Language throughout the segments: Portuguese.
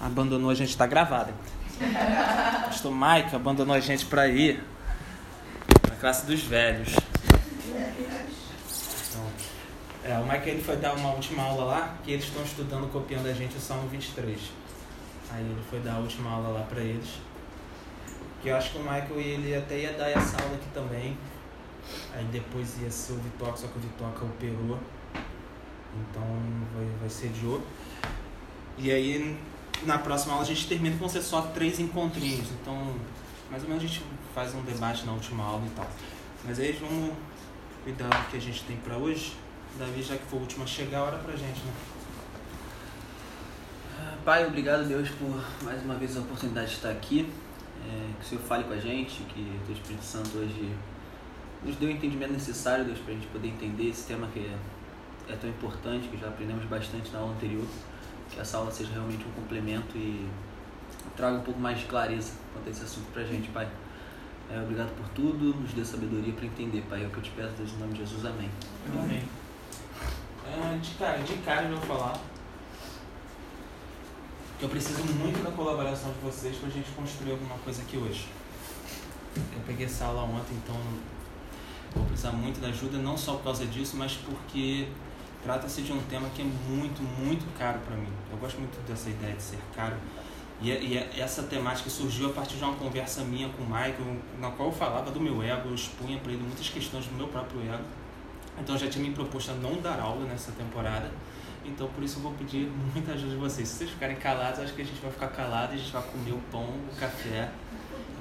abandonou a gente, tá gravada. Pastor Mike abandonou a gente para ir na classe dos velhos. Então, é, o Mike ele foi dar uma última aula lá, que eles estão estudando, copiando a gente o Salmo 23. Aí ele foi dar a última aula lá para eles. Que eu acho que o Michael ele até ia dar essa aula aqui também. Aí depois ia ser o Vitoca, só que o Vitoca operou. Então vai, vai ser de outro. E aí na próxima aula a gente termina com ser só três encontrinhos. Então, mais ou menos a gente faz um debate na última aula e tal. Mas aí vamos cuidar do que a gente tem para hoje. Davi, já que foi o último a chegar, a hora pra gente, né? Pai, obrigado Deus por mais uma vez a oportunidade de estar aqui. É, que o Senhor fale com a gente, que o Espírito Santo hoje nos dê o entendimento necessário, Deus, para a gente poder entender esse tema que é, é tão importante, que já aprendemos bastante na aula anterior. Que essa aula seja realmente um complemento e traga um pouco mais de clareza quanto a esse assunto para a gente, Pai. É, obrigado por tudo, nos dê sabedoria para entender, Pai. É o que eu te peço, Deus, em nome de Jesus. Amém. Amém. É, de cara, de cara eu vou falar eu preciso muito da colaboração de vocês para a gente construir alguma coisa aqui hoje. Eu peguei essa aula ontem, então vou precisar muito da ajuda, não só por causa disso, mas porque trata-se de um tema que é muito, muito caro para mim. Eu gosto muito dessa ideia de ser caro. E, e, essa temática surgiu a partir de uma conversa minha com o Michael, na qual eu falava do meu ego, eu expunha para ele muitas questões do meu próprio ego. Então eu já tinha me proposto a não dar aula nessa temporada. Então por isso eu vou pedir muita ajuda de vocês. Se vocês ficarem calados, acho que a gente vai ficar calado, a gente vai comer o pão, o café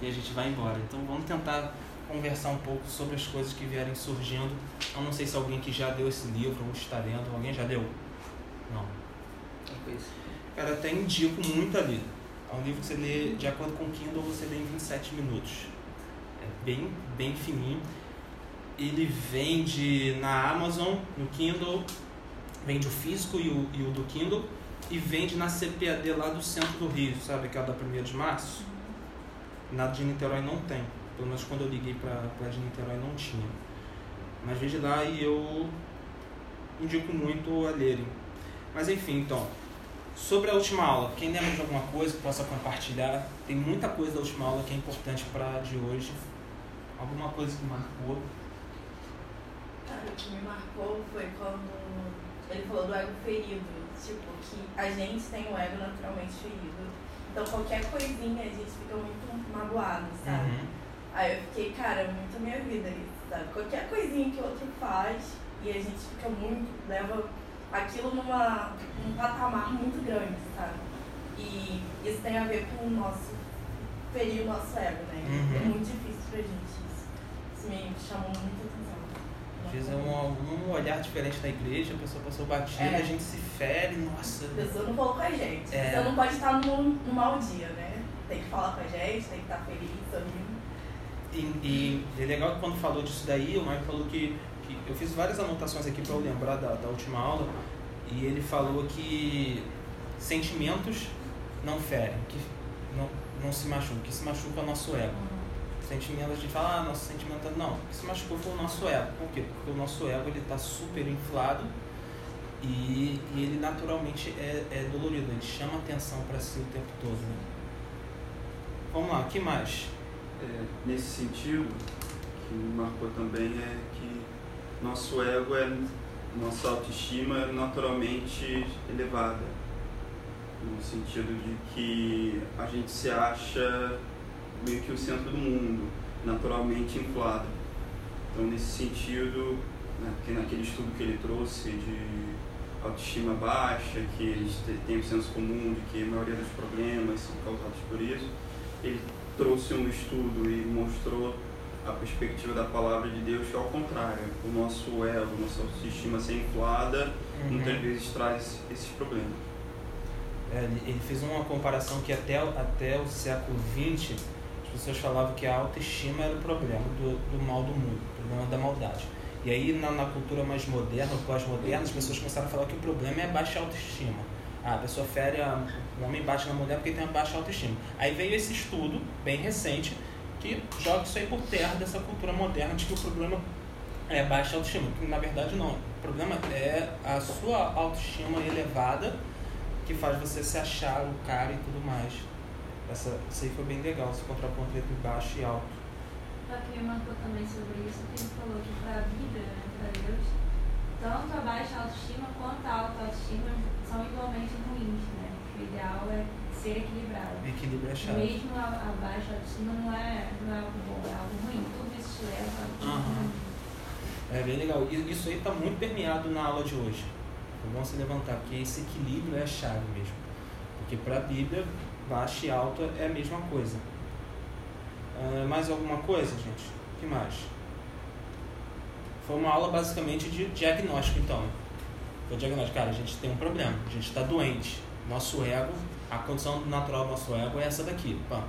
e a gente vai embora. Então vamos tentar conversar um pouco sobre as coisas que vierem surgindo. Eu não sei se alguém que já deu esse livro ou está lendo. Alguém já deu? Não. Cara, até indico muito ali. É um livro que você lê, de acordo com o Kindle, você lê em 27 minutos. É bem, bem fininho. Ele vende na Amazon, no Kindle, Vende o físico e o, e o do Kindle e vende na CPAD lá do centro do Rio, sabe? Aquela da 1 de março. Na de Niterói não tem. Pelo menos quando eu liguei para de Niterói não tinha. Mas vende lá e eu indico muito a lerem. Mas enfim, então. Sobre a última aula, quem lembra de alguma coisa que possa compartilhar? Tem muita coisa da última aula que é importante para de hoje. Alguma coisa que marcou? Cara, o que me marcou foi quando ele falou do ego ferido, tipo, que a gente tem o ego naturalmente ferido. Então qualquer coisinha a gente fica muito magoado, sabe? Uhum. Aí eu fiquei, cara, muito a minha vida isso, sabe? Qualquer coisinha que o outro faz e a gente fica muito, leva aquilo numa, num patamar muito grande, sabe? E isso tem a ver com o nosso, ferir o nosso ego, né? Uhum. É muito difícil pra gente isso. Isso me chamou muito às vezes é um, um olhar diferente na igreja, a pessoa passou batida, é. a gente se fere, nossa. A pessoa não falou com a gente. É. Você não pode estar num, num mau dia, né? Tem que falar com a gente, tem que estar feliz, sorrindo. E, é legal que quando falou disso daí, o Marco falou que, que eu fiz várias anotações aqui para eu lembrar da, da última aula, e ele falou que sentimentos não ferem, que não, não se machucam, que se machuca o nosso ego sentimento, a gente fala, ah, nosso sentimento. Não, o que se machucou foi o nosso ego. Por quê? Porque o nosso ego ele está super inflado e, e, ele naturalmente é, é dolorido, ele chama atenção para si o tempo todo. Né? Vamos lá, o que mais? É, nesse sentido, que me marcou também é que nosso ego é nossa autoestima é naturalmente elevada no sentido de que a gente se acha meio que o centro do mundo, naturalmente inflado. Então, nesse sentido, né, naquele estudo que ele trouxe de autoestima baixa, que gente tem o senso comum de que a maioria dos problemas são causados por isso, ele trouxe um estudo e mostrou a perspectiva da palavra de Deus que ao contrário, o nosso ego, nossa autoestima ser inflada, uhum. muitas vezes traz esses problemas. É, ele fez uma comparação que até, até o século XX as pessoas falavam que a autoestima era o problema do, do mal do mundo, o problema da maldade. E aí, na, na cultura mais moderna, pós-moderna, as pessoas começaram a falar que o problema é a baixa autoestima. Ah, a pessoa fere, a, o homem bate na mulher porque tem uma baixa autoestima. Aí veio esse estudo, bem recente, que joga isso aí por terra dessa cultura moderna de que o problema é baixa autoestima. Na verdade, não. O problema é a sua autoestima elevada que faz você se achar o cara e tudo mais. Essa, isso aí foi bem legal, esse contraponto entre baixo e alto. Me marcou também sobre isso, que ele falou que para a vida, né, para Deus, tanto a baixa autoestima quanto a alta autoestima são igualmente ruins, né? O ideal é ser equilibrado. Equilíbrio é chave. Mesmo a, a baixa autoestima não é, não é algo bom, é algo ruim. Tudo isso leva a ruim. É bem legal. Isso aí está muito permeado na aula de hoje. É bom se levantar, porque esse equilíbrio é a chave mesmo. Porque para a Bíblia, baixo e alto é a mesma coisa. Ah, mais alguma coisa, gente? O que mais? Foi uma aula basicamente de diagnóstico, então. Foi diagnóstico. Cara, a gente tem um problema. A gente está doente. Nosso ego, a condição natural do nosso ego é essa daqui. Pá.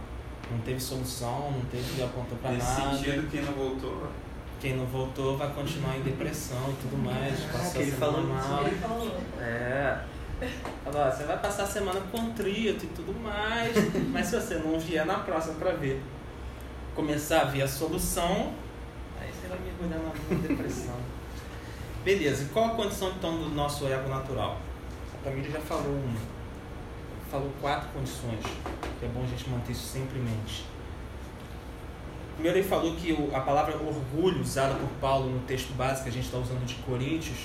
Não teve solução, não teve apontou para Nesse nada. sentido, quem não voltou, Quem não voltou vai continuar em depressão e tudo mais. Passou a ele falou mal. Ele falou. É. Falou, ó, você vai passar a semana contrito e tudo mais. mas se você não vier na próxima pra ver, começar a ver a solução, aí você vai mergulhar na na depressão. Beleza, e qual a condição então do nosso ego natural? A Tamira já falou uma. Falou quatro condições. É bom a gente manter isso sempre em mente. Primeiro ele falou que a palavra orgulho usada por Paulo no texto básico que a gente está usando de Coríntios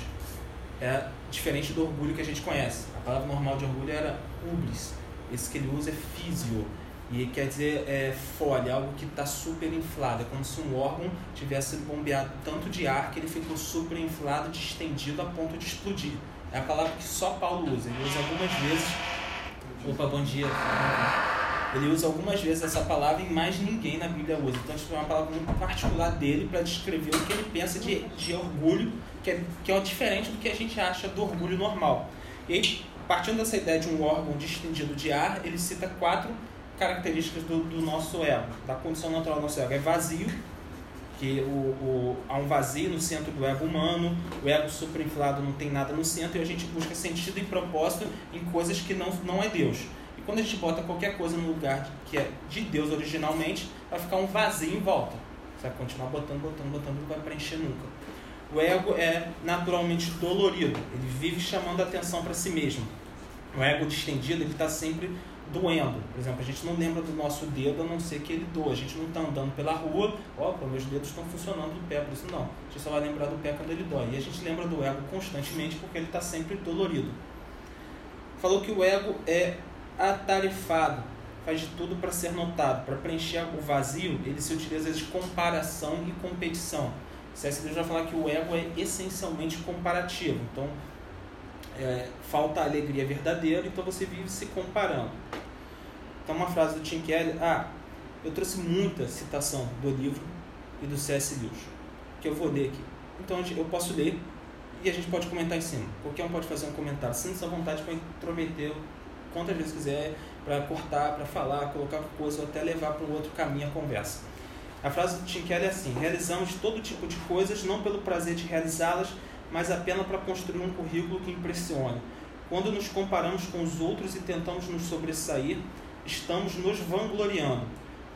é diferente do orgulho que a gente conhece. A palavra normal de orgulho era ubris. Esse que ele usa é físio. E quer dizer é, folha, algo que está super inflado. É como se um órgão tivesse bombeado tanto de ar que ele ficou super inflado, distendido a ponto de explodir. É a palavra que só Paulo usa. Ele usa algumas vezes. Opa, bom dia. Ele usa algumas vezes essa palavra e mais ninguém na Bíblia usa. Então, isso é uma palavra muito particular dele para descrever o que ele pensa de, de orgulho, que é, que é diferente do que a gente acha do orgulho normal. E partindo dessa ideia de um órgão distendido de ar, ele cita quatro características do, do nosso ego, da condição natural do nosso ego. É vazio, que o, o, há um vazio no centro do ego humano, o ego superinflado não tem nada no centro e a gente busca sentido e propósito em coisas que não, não é Deus. E quando a gente bota qualquer coisa no lugar que é de Deus originalmente, vai ficar um vazio em volta. Você vai continuar botando, botando, botando, não vai preencher nunca. O ego é naturalmente dolorido, ele vive chamando a atenção para si mesmo. O ego distendido, ele está sempre doendo. Por exemplo, a gente não lembra do nosso dedo a não ser que ele doa. A gente não está andando pela rua, opa, meus dedos estão funcionando do pé, por isso não. A gente só vai lembrar do pé quando ele dói. E a gente lembra do ego constantemente porque ele está sempre dolorido. Falou que o ego é atarefado, faz de tudo para ser notado. Para preencher o vazio, ele se utiliza de comparação e competição. C.S. Lewis vai falar que o ego é essencialmente comparativo. Então, é, falta a alegria verdadeira, então você vive se comparando. Então, uma frase do Tim ah, eu trouxe muita citação do livro e do C.S. Lewis, que eu vou ler aqui. Então, eu posso ler e a gente pode comentar em cima. Qualquer um pode fazer um comentário, sinta essa vontade para intrometer quantas vezes quiser, para cortar, para falar, colocar coisa ou até levar para um outro caminho a conversa. A frase do Tim é assim: realizamos todo tipo de coisas não pelo prazer de realizá-las, mas apenas para construir um currículo que impressione. Quando nos comparamos com os outros e tentamos nos sobressair, estamos nos vangloriando.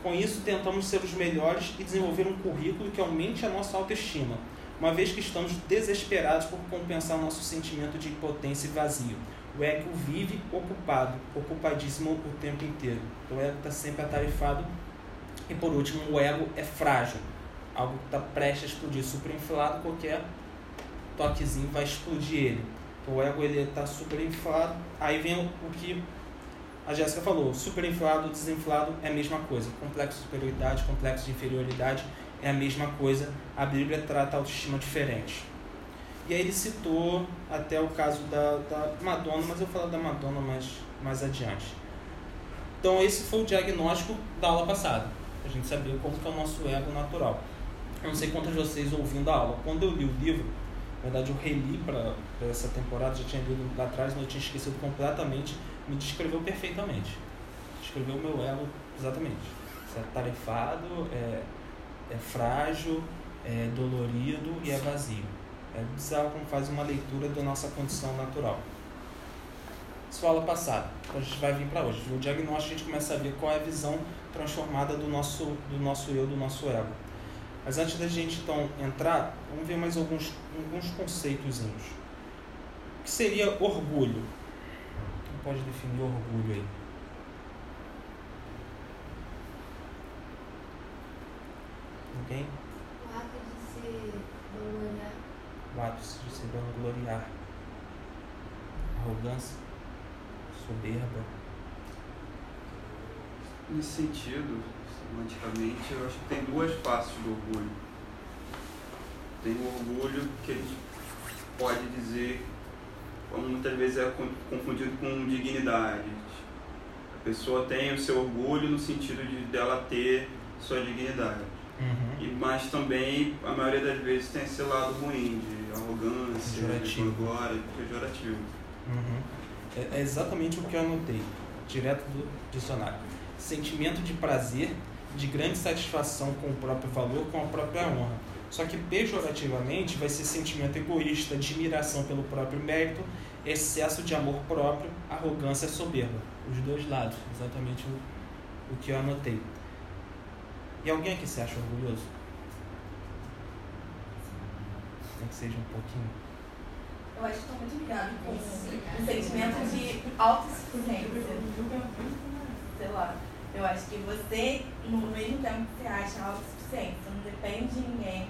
Com isso, tentamos ser os melhores e desenvolver um currículo que aumente a nossa autoestima, uma vez que estamos desesperados por compensar nosso sentimento de impotência e vazio. O ego vive ocupado, ocupadíssimo o tempo inteiro. O ego está sempre atarefado. E por último, o ego é frágil, algo que está prestes a explodir, superinflado, qualquer toquezinho vai explodir ele. Então, o ego ele está superinflado. Aí vem o que a Jéssica falou: superinflado, desinflado é a mesma coisa. Complexo de superioridade, complexo de inferioridade é a mesma coisa. A Bíblia trata a autoestima diferente. E aí ele citou até o caso da, da Madonna, mas eu falar da Madonna mais, mais adiante. Então esse foi o diagnóstico da aula passada. A gente sabia como que é o nosso ego natural. Eu não sei quantos de vocês ouvindo a aula. Quando eu li o livro, na verdade eu reli para essa temporada, já tinha lido lá atrás, mas eu tinha esquecido completamente, me descreveu perfeitamente. Descreveu o meu ego exatamente. É tarefado, é, é frágil, é dolorido e é vazio. É bizarro como faz uma leitura da nossa condição natural. Isso aula passada. Então a gente vai vir para hoje. No diagnóstico a gente começa a ver qual é a visão transformada do nosso, do nosso eu, do nosso ego. Mas antes da gente então entrar, vamos ver mais alguns, alguns conceitos. O que seria orgulho? Pode definir orgulho aí? Ninguém? O ato de se vangloriar. O ato de se vangloriar. Arrogância. Soberba. Nesse sentido, semanticamente, eu acho que tem duas faces do orgulho. Tem o orgulho que a gente pode dizer, muitas vezes é con- confundido com dignidade. A pessoa tem o seu orgulho no sentido de dela ter sua dignidade. Uhum. E, mas também, a maioria das vezes, tem esse lado ruim, de arrogância, de Pejorativo. glória, pejorativo. Uhum. É, é exatamente o que eu anotei, direto do dicionário. Sentimento de prazer, de grande satisfação com o próprio valor, com a própria honra. Só que pejorativamente vai ser sentimento egoísta, admiração pelo próprio mérito, excesso de amor próprio, arrogância e soberba. Os dois lados, exatamente o, o que eu anotei. E alguém aqui se acha orgulhoso? Nem que seja um pouquinho. Eu acho que está muito ligado com o sentimento de autossuficiência. Sei lá. Eu acho que você, no mesmo tempo que você acha autossuficiente, você não depende de ninguém.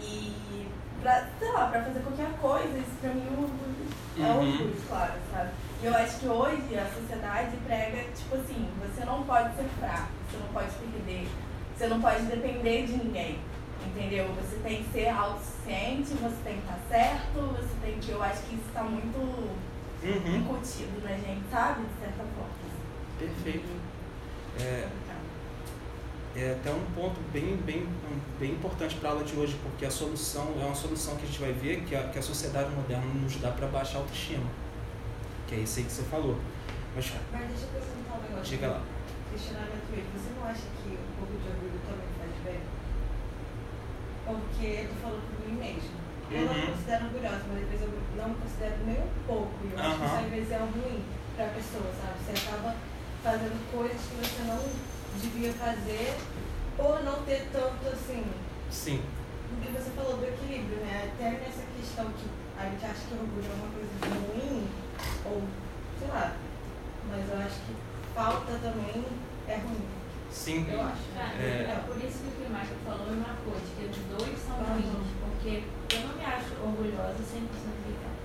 E, pra, sei lá, pra fazer qualquer coisa, isso pra mim é um orgulho. É Uhum. claro, sabe? E eu acho que hoje a sociedade prega, tipo assim, você não pode ser fraco, você não pode perder, você não pode depender de ninguém. Entendeu? Você tem que ser autossuficiente, você tem que estar certo, você tem que. Eu acho que isso está muito Uhum. incutido na gente, sabe? De certa forma. Perfeito. É, é até um ponto bem, bem, bem importante para a aula de hoje, porque a solução é uma solução que a gente vai ver que a, que a sociedade moderna nos dá para baixar a autoestima. Que é isso aí que você falou. Mas Mas deixa eu perguntar um negócio. diga lá. Questionamento mesmo. Você não acha que um pouco de orgulho também faz bem? Porque eu tô falando por mim mesmo. Eu não Uhum. me considero orgulhosa, mas vezes eu não me considero nem um pouco. E eu acho que isso às vezes é ruim pra pessoa, sabe? Você acaba fazendo coisas que você não devia fazer por não ter tanto assim. Sim. O que você falou do equilíbrio, né? Até nessa questão que a gente acha que o orgulho é uma coisa ruim, ou sei lá, mas eu acho que falta também é ruim. Sim. Eu acho. Ah, É. é. por isso que o que o Michael falou me marcou, de que os dois são ruins, porque eu não me acho orgulhosa 100% ligada.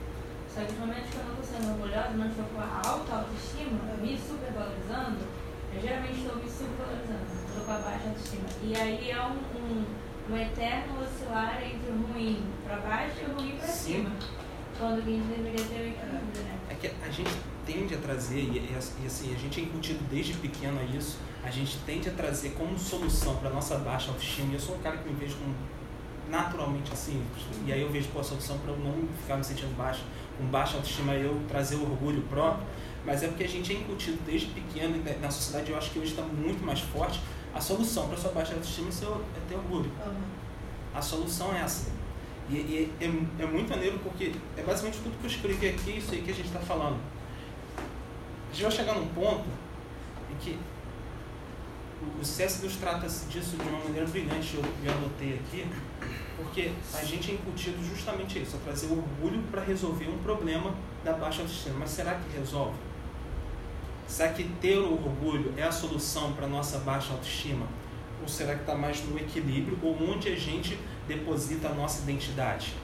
Só que nos momentos que eu não estou sendo orgulhosa, não estou com a alta autoestima, me supervalorizando, eu geralmente estou me supervalorizando, estou com a baixa autoestima. E aí é um, um, um eterno oscilar entre o ruim para baixo e o ruim para cima. Quando a gente deveria ter o equilíbrio, né? É que a gente tende a trazer, e, e assim, a gente é incutido desde pequeno a isso, a gente tende a trazer como solução para nossa baixa autoestima, e eu sou um cara que me vejo como naturalmente assim, e aí eu vejo pô, a solução para eu não ficar me sentindo baixo, com baixa autoestima, eu trazer o orgulho próprio, mas é porque a gente é incutido desde pequeno, e na sociedade eu acho que hoje está muito mais forte, a solução para sua baixa autoestima é, seu, é ter orgulho. A solução é essa. E, e é, é muito maneiro porque é basicamente tudo que eu escrevi aqui, isso aí que a gente está falando. A gente vai chegar num ponto em que o- C.S. Lewis trata disso de uma maneira brilhante, eu, eu anotei aqui, porque a gente é incutido justamente isso, a trazer orgulho para resolver um problema da baixa autoestima. Mas será que resolve? Será que ter o orgulho é a solução para a nossa baixa autoestima? Ou será que está mais no equilíbrio, ou onde a gente deposita a nossa identidade?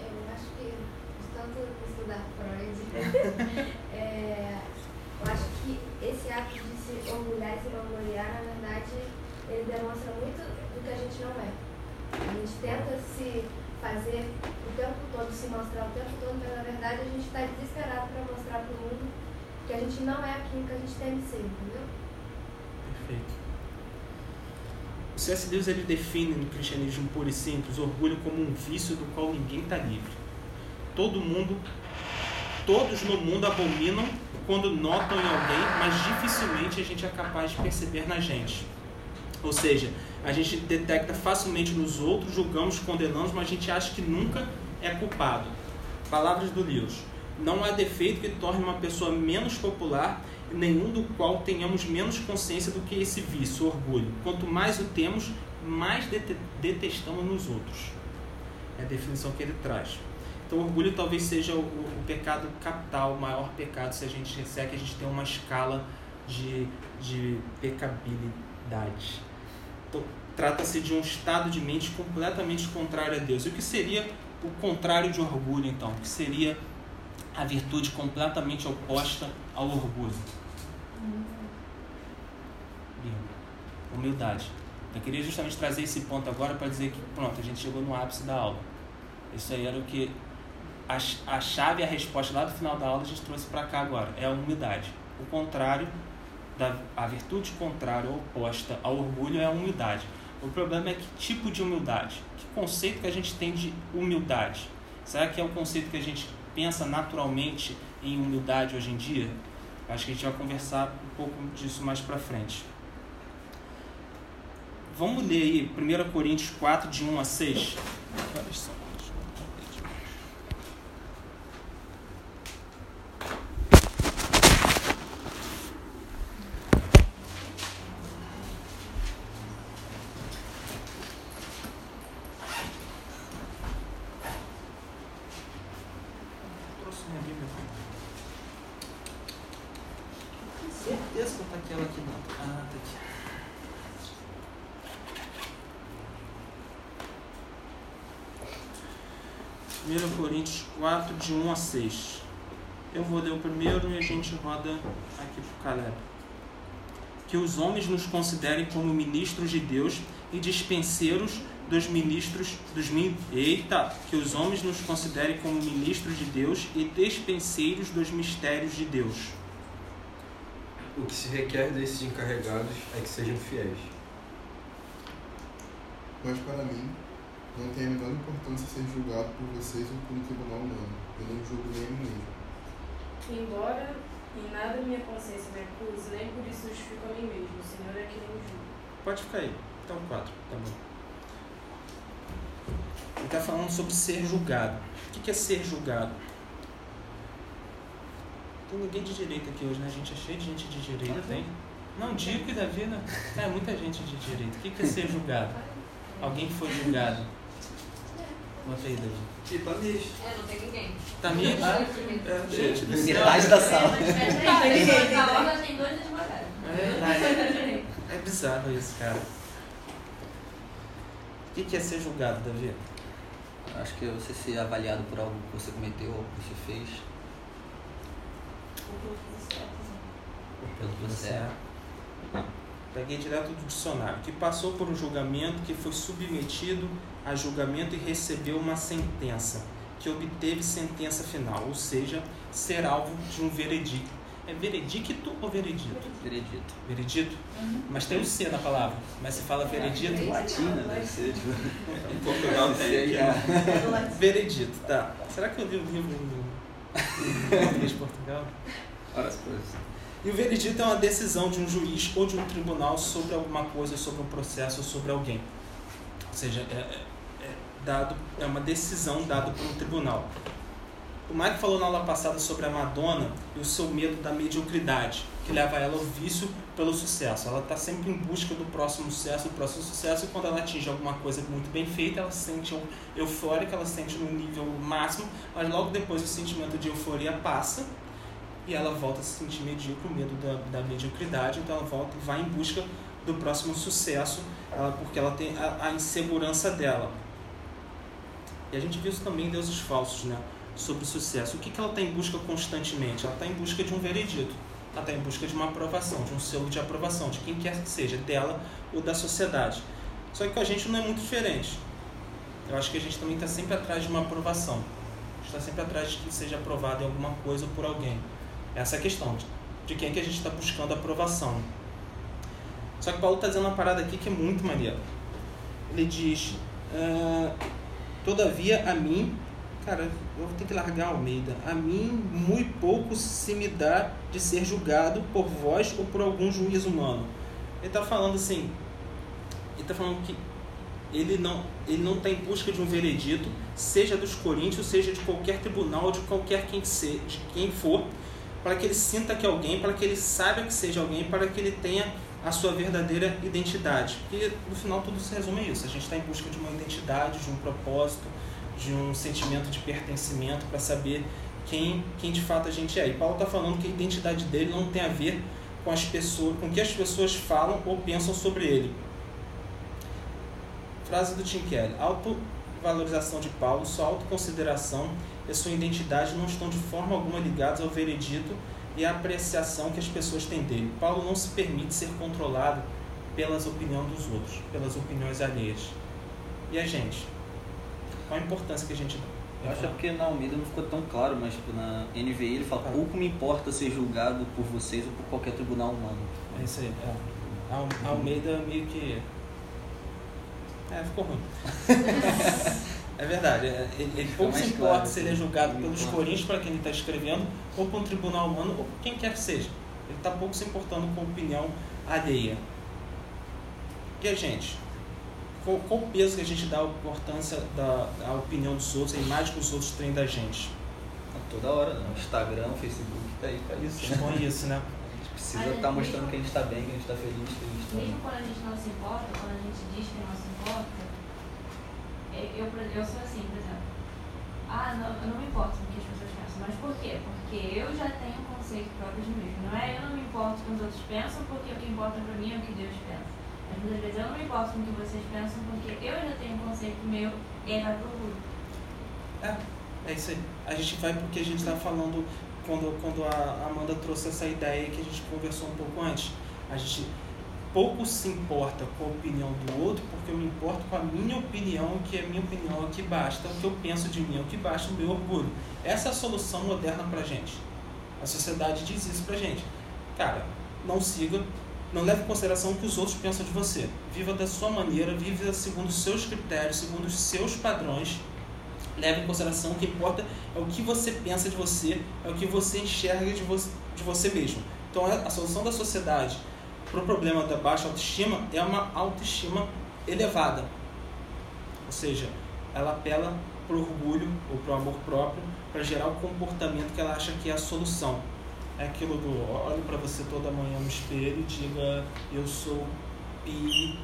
Eu acho que, de tanto estudar Freud, é, eu acho que esse ato de se orgulhar e se vangloriar, na verdade, ele demonstra muito do que a gente não é. A gente tenta se fazer o tempo todo, se mostrar o tempo todo, mas na verdade a gente está desesperado para mostrar para o mundo que a gente não é aquilo que a gente tem que ser, entendeu? Perfeito. O C.S. Lewis ele define no cristianismo puro e simples o orgulho como um vício do qual ninguém está livre. Todo mundo, todos no mundo abominam quando notam em alguém, mas dificilmente a gente é capaz de perceber na gente. Ou seja, a gente detecta facilmente nos outros, julgamos, condenamos, mas a gente acha que nunca é culpado. Palavras do Lewis. Não há defeito que torne uma pessoa menos popular nenhum do qual tenhamos menos consciência do que esse vício, orgulho. Quanto mais o temos, mais dete- detestamos nos outros. É a definição que ele traz. Então, orgulho talvez seja o, o pecado capital, o maior pecado, se a gente se é que a gente tem uma escala de, de pecabilidade. Então, trata-se de um estado de mente completamente contrário a Deus. E o que seria o contrário de orgulho, então? O que seria a virtude completamente oposta ao orgulho? Humildade. Eu queria justamente trazer esse ponto agora para dizer que, pronto, a gente chegou no ápice da aula. Isso aí era o que. A, a chave a resposta lá do final da aula a gente trouxe para cá agora. É a humildade. O contrário, da, a virtude contrária ou oposta ao orgulho é a humildade. O problema é que tipo de humildade? Que conceito que a gente tem de humildade? Será que é o conceito que a gente pensa naturalmente em humildade hoje em dia? Acho que a gente vai conversar um pouco disso mais para frente. Vamos ler aí 1 Coríntios 4, de 1 a 6. Trouxe minha Bíblia aqui. Certeza que tá aquela aqui dentro. Ah, tá aqui. 1 Coríntios 4, de 1 a 6. Eu vou ler o primeiro e a gente roda aqui para o Caleb. Que os homens nos considerem como ministros de Deus e dispenseiros dos ministros dos min... Eita! Que os homens nos considerem como ministros de Deus e dispenseiros dos mistérios de Deus. O que se requer desses encarregados é que sejam fiéis. Mas para mim, não tem a menor importância ser julgado por vocês ou por um tribunal humano. Eu não julgo nem a mim mesmo. Embora em nada minha consciência me acuse, nem por isso justifico a mim mesmo. O Senhor é quem me julga. Pode ficar aí. Então, 4, tá bom. Ele está falando sobre ser julgado. O que é ser julgado? Tem ninguém de direito aqui hoje, né? A gente é cheio de gente de direito, tem? Não, Dico e Davi, né? É, muita gente de direito. O que é ser julgado? Alguém que foi julgado. E tá nisso. É, não tem ninguém. Tá me? É, Gente. Metade da sala. Na hora tem dois advogados. É verdade. É bizarro isso, cara. O que que é ser julgado, Davi? Acho que é você ser avaliado por algo que você cometeu ou que você fez. Pelo que você é. Peguei direto do dicionário. Que passou por um julgamento, que foi submetido a julgamento e recebeu uma sentença, que obteve sentença final, ou seja, ser alvo de um veredicto. É veredicto ou veredito? Veredito. Veredito? Mas tem o C na palavra. Mas se fala veredito. Latina, deve ser. Tipo, Em Portugal tem aqui. é. Veredito, tá. Será que eu li o livro em português de Portugal? Várias coisas. E o veredito é uma decisão de um juiz ou de um tribunal sobre alguma coisa, sobre um processo sobre alguém. Ou seja, é, é- é dado, é uma decisão dada por um tribunal. O Mike falou na aula passada sobre a Madonna e o seu medo da mediocridade, que leva ela ao vício pelo sucesso. Ela está sempre em busca do próximo sucesso, do próximo sucesso, e quando ela atinge alguma coisa muito bem feita, ela se sente eufórica, ela se sente no nível máximo, mas logo depois o sentimento de euforia passa e ela volta a se sentir medíocre, o medo da, da mediocridade, então ela volta vai em busca do próximo sucesso, ela- porque ela tem a, a insegurança dela. E a gente viu isso também em deuses falsos, né? Sobre o sucesso. O que, que ela está em busca constantemente? Ela está em busca de um veredito. Ela está em busca de uma aprovação, de um selo de aprovação, de quem quer que seja, dela ou da sociedade. Só que com a gente não é muito diferente. Eu acho que a gente também está sempre atrás de uma aprovação. A gente está sempre atrás de que seja aprovado em alguma coisa ou por alguém. Essa é a questão, de, quem é que a gente está buscando aprovação. Só que Paulo está dizendo uma parada aqui que é muito maneira. Ele diz, ah, todavia a mim, cara, eu vou ter que largar a Almeida, a mim muito pouco se me dá de ser julgado por vós ou por algum juiz humano. Ele está falando assim, ele está falando que ele não ele não está em busca de um veredito, seja dos coríntios, seja de qualquer tribunal, de qualquer quem seja, de quem for, para que ele sinta que é alguém, para que ele saiba que seja alguém, para que ele tenha a sua verdadeira identidade. Porque no final tudo se resume a isso. A gente está em busca de uma identidade, de um propósito, de um sentimento de pertencimento para saber quem, quem de fato a gente é. E Paulo está falando que a identidade dele não tem a ver com as pessoas, com o que as pessoas falam ou pensam sobre ele. Frase do Tim Keller: Autovalorização de Paulo, sua autoconsideração e sua identidade não estão de forma alguma ligados ao veredito e à apreciação que as pessoas têm dele. Paulo não se permite ser controlado pelas opiniões dos outros, pelas opiniões alheias. E a gente? Qual a importância que a gente dá? Eu acho que é porque na Almeida não ficou tão claro, mas tipo, na NVI ele fala, pouco me importa ser julgado por vocês ou por qualquer tribunal humano. É isso aí. É. A Almeida meio que. É, ficou ruim. é verdade. é, Ele, ele pouco se importa claro, se ele é julgado pelos importa. coríntios para quem ele está escrevendo, ou por um tribunal humano, ou por quem quer que seja. Ele está pouco se importando com a opinião alheia. E a gente? Qual, qual o peso que a gente dá à importância da, da opinião dos outros, a imagem que os outros têm da gente? Toda hora, né? Instagram, Facebook tá aí pra isso. Né? Expõe isso, né? A gente precisa estar mostrando que a gente tá bem, que a gente tá feliz, que a gente tá. Mesmo quando a gente não se importa, quando a gente diz que não se importa, é- eu, por- eu sou assim, por exemplo. Ah, não, eu não me importo com o que as pessoas pensam. Mas por quê? Porque eu já tenho um conceito próprio de mim. Não é eu não me importo com os outros pensam, porque o que importa pra mim é o que Deus pensa. Mas muitas vezes eu não me importo com o que vocês pensam, porque eu já tenho um conceito meu e aí vai pro. É, é isso aí. A gente vai porque a gente está falando quando, quando a Amanda trouxe essa ideia que a gente conversou um pouco antes. A gente pouco se importa com a opinião do outro, porque eu me importo com a minha opinião, que a minha opinião é o que basta, o que eu penso de mim é o que basta, o meu orgulho. Essa é a solução moderna pra gente. A sociedade diz isso pra gente. Cara, não siga, não leve em consideração o que os outros pensam de você. Viva da sua maneira, viva segundo os seus critérios, segundo os seus padrões. Leve em consideração o que importa é o que você pensa de você, é o que você enxerga de, vo de você mesmo. Então a a solução da sociedade para o problema da baixa autoestima é uma autoestima elevada. Ou seja, ela apela para o orgulho ou para o amor próprio para gerar o comportamento que ela acha que é a solução. É aquilo do olhe para você toda manhã no espelho e diga eu sou pi.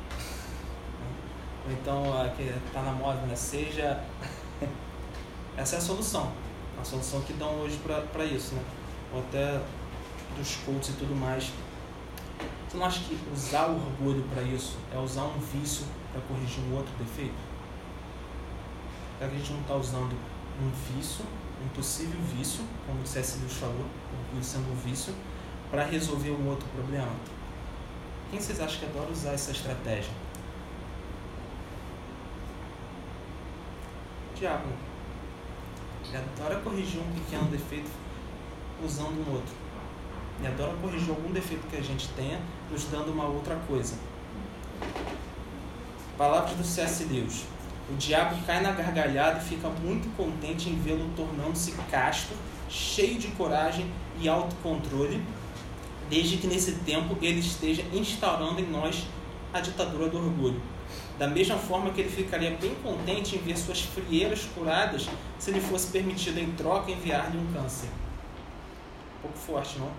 Ou então, a que está na moda, né? Seja. Essa é a solução. A solução que dão hoje para isso, né? Ou até dos coaches e tudo mais. Você não acha que usar o orgulho para isso é usar um vício para corrigir um outro defeito? Será que a gente não está usando um vício, um possível vício, como o C.S. Lewis falou, orgulho sendo um vício, para resolver um outro problema? Quem vocês acham que adora usar essa estratégia? Diabo. Ele adora corrigir um pequeno defeito usando um outro. E adora corrigir algum defeito que a gente tenha, nos dando uma outra coisa. Palavras do C.S. Lewis. O diabo cai na gargalhada e fica muito contente em vê-lo tornando-se casto, cheio de coragem e autocontrole, desde que nesse tempo ele esteja instaurando em nós a ditadura do orgulho. Da mesma forma que ele ficaria bem contente em ver suas frieiras curadas se lhe fosse permitido em troca enviar-lhe um câncer. Um pouco forte, não?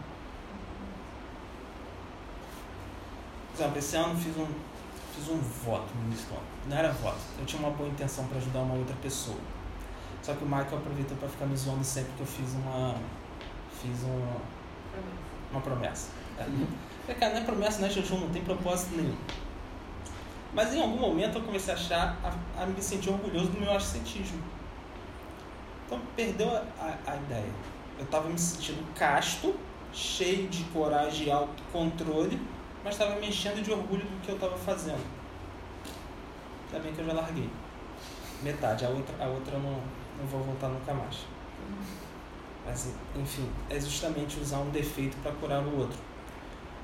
Por exemplo, esse ano fiz um, fiz um voto no início do ano. Não era voto. Eu tinha uma boa intenção para ajudar uma outra pessoa. Só que o Michael aproveitou para ficar me zoando sempre que eu fiz uma. Fiz uma, uma promessa. É. Cara, não é promessa, não é jejum, não tem propósito nenhum. Mas em algum momento eu comecei a achar, a, a me sentir orgulhoso do meu ascetismo. Então perdeu a, a, a ideia. Eu estava me sentindo casto, cheio de coragem e autocontrole, mas estava me enchendo de orgulho do que eu estava fazendo. Ainda bem que eu já larguei. Metade, a outra, a outra não, não vou voltar nunca mais. Mas, enfim, é justamente usar um defeito para curar o outro.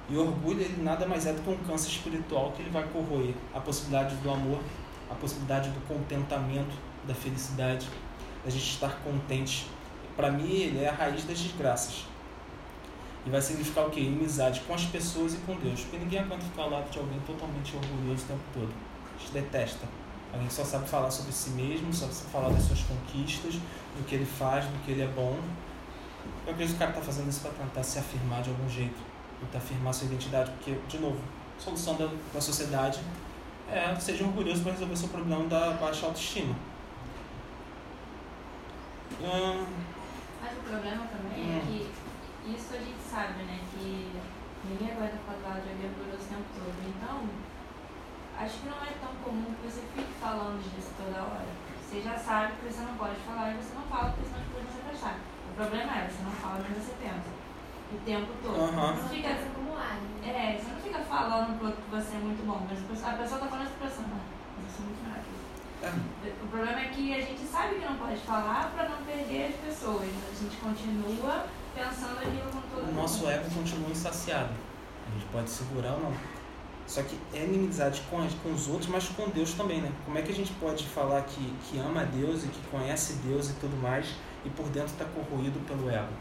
E o orgulho, ele nada mais é do que um câncer espiritual que ele vai corroer a possibilidade do amor, a possibilidade do contentamento, da felicidade, da gente estar contente. Para mim, ele é a raiz das desgraças. E vai significar o quê? Inimizade com as pessoas e com Deus. Porque ninguém aguenta ficar ao lado de alguém totalmente orgulhoso o tempo todo. A gente detesta. Alguém que só sabe falar sobre si mesmo, só sabe falar das suas conquistas, do que ele faz, do que ele é bom. Eu acredito que o cara está fazendo isso para tentar se afirmar de algum jeito, tentar afirmar sua identidade, porque, de novo, a solução da, da sociedade é seja orgulhoso para resolver seu problema da baixa autoestima. Ah, Mas o problema também é Hum. que isso a gente sabe, né? Que ninguém aguenta falar de alguém por o tempo todo. Então, acho que não é tão comum que você fique falando disso toda hora. Você já sabe que você não pode falar e você não fala porque senão depois você vai achar. O problema é, você não fala, mas você pensa. O tempo todo. Aham. Você não fica acumulado. né? É, você não fica falando pro outro que você é muito bom, mas a pessoa, a pessoa tá falando essa pessoa, não, mas eu sou muito que isso. O problema é que a gente sabe que não pode falar para não perder as pessoas, a gente continua pensando o nosso ego continua insaciado. A gente pode segurar ou não. Só que é inimizade com, com os outros, mas com Deus também, né? Como é que a gente pode falar que, que ama Deus e que conhece Deus e tudo mais e por dentro está corroído pelo ego?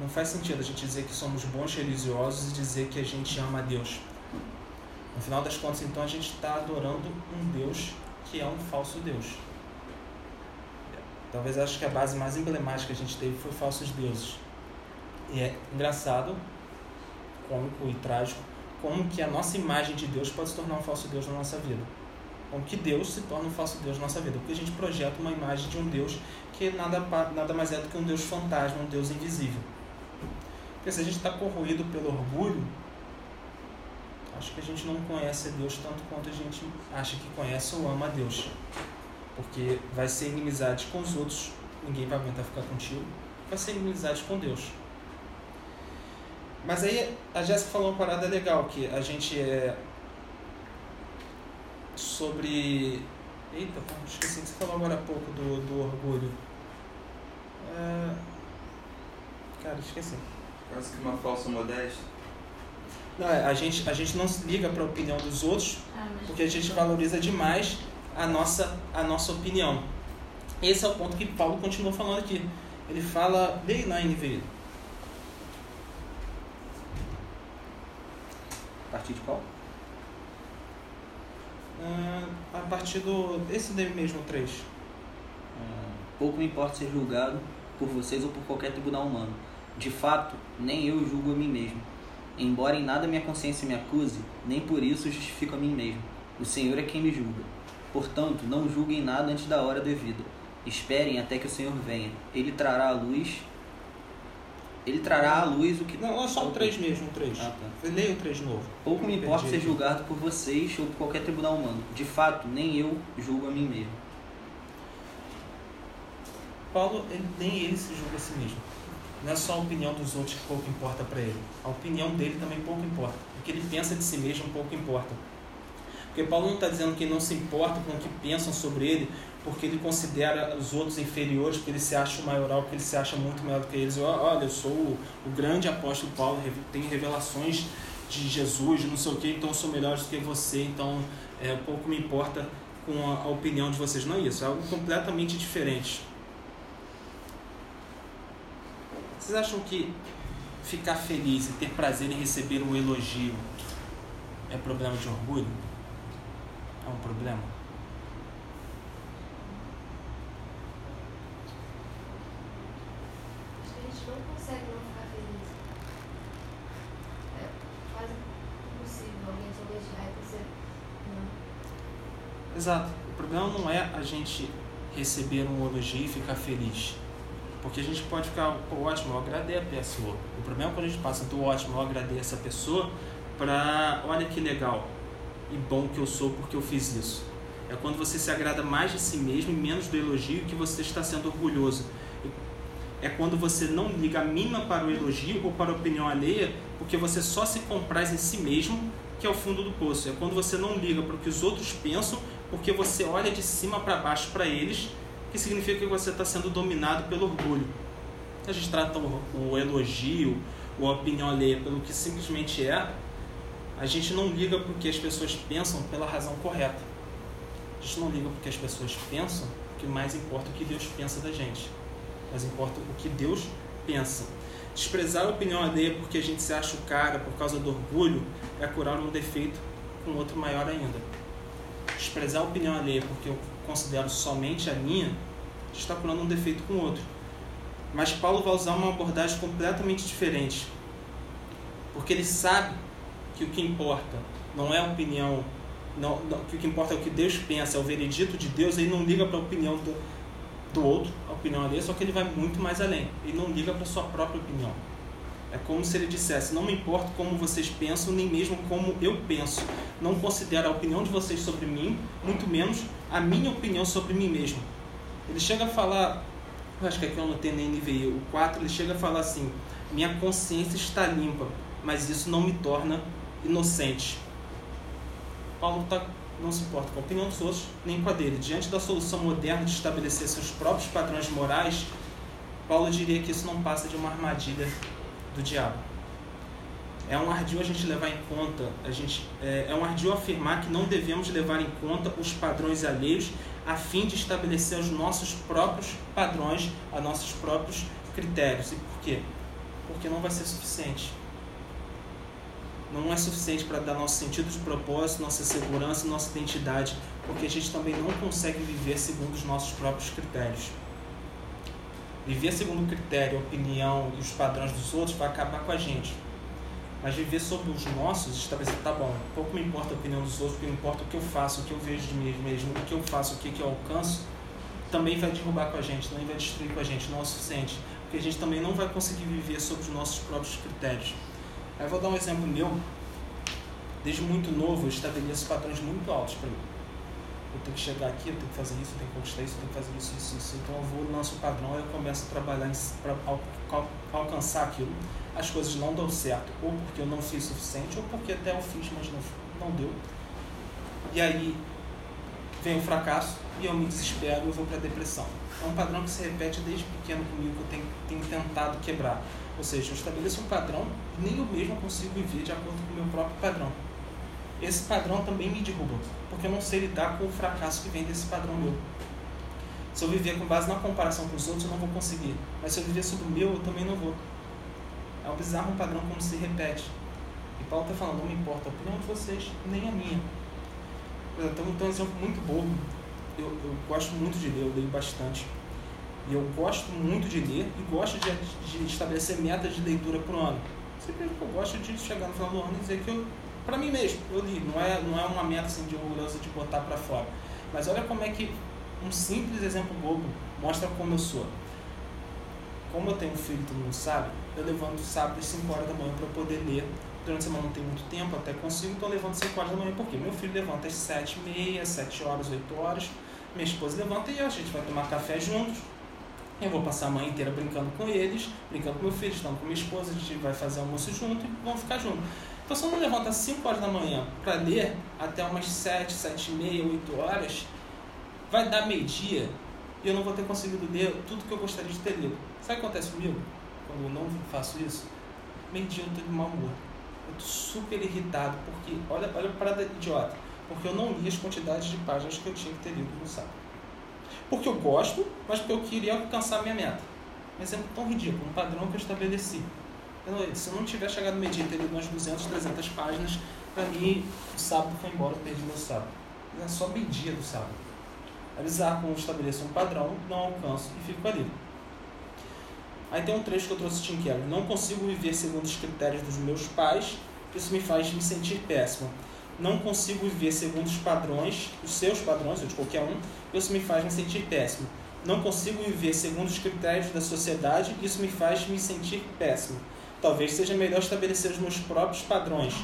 Não faz sentido a gente dizer que somos bons religiosos e dizer que a gente ama a Deus. No final das contas, então, a gente está adorando um Deus que é um falso Deus. Talvez acho que a base mais emblemática que a gente teve foi falsos deuses. E é engraçado, cômico e trágico, como que a nossa imagem de Deus pode se tornar um falso Deus na nossa vida. Como que Deus se torna um falso Deus na nossa vida. Porque a gente projeta uma imagem de um Deus que nada, nada mais é do que um Deus fantasma, um Deus invisível. Porque se a gente está corroído pelo orgulho, acho que a gente não conhece Deus tanto quanto a gente acha que conhece ou ama Deus. Porque vai ser inimizade com os outros, ninguém vai aguentar ficar contigo. Vai ser inimizade com Deus. Mas aí a Jéssica falou uma parada legal, que a gente é sobre. Eita, esqueci que você falou agora há pouco do, do orgulho. É... Cara, esqueci. Quase que uma falsa modéstia. Não, é, a gente, a gente não se liga para a opinião dos outros Ah, porque a gente valoriza demais a nossa, a nossa opinião. Esse é o ponto que Paulo continua falando aqui. Ele fala, leia na NVI. A partir de qual? Ah, a partir do. Esse dele mesmo, 3. Ah, Pouco me importa ser julgado por vocês ou por qualquer tribunal humano. De fato, nem eu julgo a mim mesmo. Embora em nada minha consciência me acuse, nem por isso justifico a mim mesmo. O Senhor é quem me julga. Portanto, não julguem nada antes da hora devida. Esperem até que o Senhor venha. Ele trará à luz. Ele trará à luz o que. Não, não, só o 3 mesmo, o 3. Ah, tá. Leia o 3 de novo. Pouco me importa ser julgado por vocês ou por qualquer tribunal humano. De fato, nem eu julgo a mim mesmo. Paulo, ele, nem ele se julga a si mesmo. Não é só a opinião dos outros que pouco importa para ele. A opinião dele também pouco importa. O que ele pensa de si mesmo pouco importa. Porque Paulo não está dizendo que não se importa com o que pensam sobre ele, porque ele considera os outros inferiores, porque ele se acha maioral, porque ele se acha muito melhor do que eles. Olha, eu sou o, o grande apóstolo Paulo, tenho revelações de Jesus, não sei o que, então eu sou melhor do que você, então é, pouco me importa com a, a opinião de vocês. Não é isso, é algo completamente diferente. Vocês acham que ficar feliz e ter prazer em receber um elogio é problema de orgulho? É um problema? Acho que a gente não consegue não ficar feliz. É quase impossível alguém te elogiar e você. Não. Exato. O problema não é a gente receber um elogio e ficar feliz. Porque a gente pode ficar, pô, ótimo, eu agradei a pessoa. O problema é quando a gente passa do ótimo, eu agradei essa pessoa, pra olha que legal e bom que eu sou porque eu fiz isso. É quando você se agrada mais de si mesmo e menos do elogio que você está sendo orgulhoso. É quando você não liga a mínima para o elogio ou para a opinião alheia, porque você só se compraz em si mesmo, que é o fundo do poço. É quando você não liga para o que os outros pensam, porque você olha de cima para baixo para eles, que significa que você está sendo dominado pelo orgulho. A gente trata o, elogio ou a opinião alheia pelo que simplesmente é, a gente não liga para o que as pessoas pensam pela razão correta. A gente não liga para o que as pessoas pensam, porque mais importa o que Deus pensa da gente. Mas importa o que Deus pensa. Desprezar a opinião alheia porque a gente se acha o cara por causa do orgulho é curar um defeito com outro maior ainda. Desprezar a opinião alheia porque eu considero somente a minha está curando um defeito com outro. Mas Paulo vai usar uma abordagem completamente diferente. Porque ele sabe que o que importa não é a opinião, não, não- que o que importa é o que Deus pensa, é o veredito de Deus, ele não liga para a opinião do, do outro, a opinião alheia, só que ele vai muito mais além. Ele não liga para sua própria opinião. É como se ele dissesse: Não me importa como vocês pensam, nem mesmo como eu penso. Não considero a opinião de vocês sobre mim, muito menos a minha opinião sobre mim mesmo. Ele chega a falar, acho que aqui eu tenho nem NVI, o 4, ele chega a falar assim: Minha consciência está limpa, mas isso não me torna inocente. Paulo tá, não se importa com a opinião dos outros, nem com a dele. Diante da solução moderna de estabelecer seus próprios padrões morais, Paulo diria que isso não passa de uma armadilha do diabo. É um ardil a gente levar em conta, a gente, é, é um ardil afirmar que não devemos levar em conta os padrões alheios a fim de estabelecer os nossos próprios padrões, os nossos próprios critérios. E por quê? Porque não vai ser suficiente. Não é suficiente para dar nosso sentido de propósito, nossa segurança, nossa identidade, porque a gente também não consegue viver segundo os nossos próprios critérios. Viver segundo o critério, a opinião e os padrões dos outros vai acabar com a gente. Mas viver sobre os nossos, estabelecer, tá bom, pouco me importa a opinião dos outros, porque me importa o que eu faço, o que eu vejo de mim mesmo, o que eu faço, o que, que eu alcanço, também vai derrubar com a gente, também vai destruir com a gente, não é o suficiente. Porque a gente também não vai conseguir viver sobre os nossos próprios critérios. Eu vou dar um exemplo meu. Desde muito novo eu estabeleço padrões muito altos para mim eu tenho que chegar aqui, eu tenho que fazer isso, eu tenho que conquistar isso, eu tenho que fazer isso, isso, isso. Então eu vou, lanço o padrão e eu começo a trabalhar para al, al, alcançar aquilo. As coisas não dão certo, ou porque eu não fiz o suficiente, ou porque até eu fiz, mas não, não deu. E aí vem o fracasso e eu me desespero e eu vou para a depressão. É um padrão que se repete desde pequeno comigo, que eu tenho, tenho tentado quebrar. Ou seja, eu estabeleço um padrão e nem eu mesmo consigo viver de acordo com o meu próprio padrão esse padrão também me derruba, porque eu não sei lidar com o fracasso que vem desse padrão meu. Se eu viver com base na comparação com os outros, eu não vou conseguir. Mas se eu viver sobre o meu, eu também não vou. É um bizarro um padrão como se repete. E Paulo está falando, não me importa a opinião de vocês, nem a minha. Então, então um exemplo muito bobo. Eu, eu gosto muito de ler, eu leio bastante. E eu gosto muito de ler e gosto de, de estabelecer metas de leitura por ano. Sempre que eu gosto de chegar no final do ano e dizer que eu para mim mesmo, eu li, não é, não é uma meta assim de orgulhoso de botar para fora. Mas olha como é que um simples exemplo bobo mostra como eu sou. Como eu tenho um filho, todo mundo sabe, eu levanto sábado às 5 horas da manhã para poder ler. Durante a semana não tem muito tempo, até consigo, então eu levanto às 5 horas da manhã, porque meu filho levanta às 7 e meia, 7 horas, 8 horas, minha esposa levanta e a gente vai tomar café juntos. Eu vou passar a manhã inteira brincando com eles, brincando com meu filho, estando com minha esposa, a gente vai fazer almoço junto e vamos ficar juntos. Então, se eu não levanto às 5 horas da manhã para ler até umas 7, 7 e meia, 8 horas, vai dar meio-dia e eu não vou ter conseguido ler tudo que eu gostaria de ter lido. Sabe o que acontece comigo quando eu não faço isso? Meio-dia eu estou de mau humor. Eu estou super irritado porque, olha, olha a parada idiota, porque eu não li as quantidades de páginas que eu tinha que ter lido no sábado. Porque eu gosto, mas porque eu queria alcançar a minha meta. Um exemplo tão ridículo, um padrão que eu estabeleci. Se eu não tiver chegado no meio-dia e ter lido umas 200, 300 páginas, para mim o sábado foi embora, eu perdi meu sábado. É só meio-dia do sábado. É bizarro como eu estabeleço um padrão, não alcanço e fico ali. Aí tem um trecho que eu trouxe Tim Keller. Não consigo viver segundo os critérios dos meus pais, isso me faz me sentir péssimo. Não consigo viver segundo os padrões, os seus padrões, ou de qualquer um, isso me faz me sentir péssimo. Não consigo viver segundo os critérios da sociedade, isso me faz me sentir péssimo. Talvez seja melhor estabelecer os meus próprios padrões,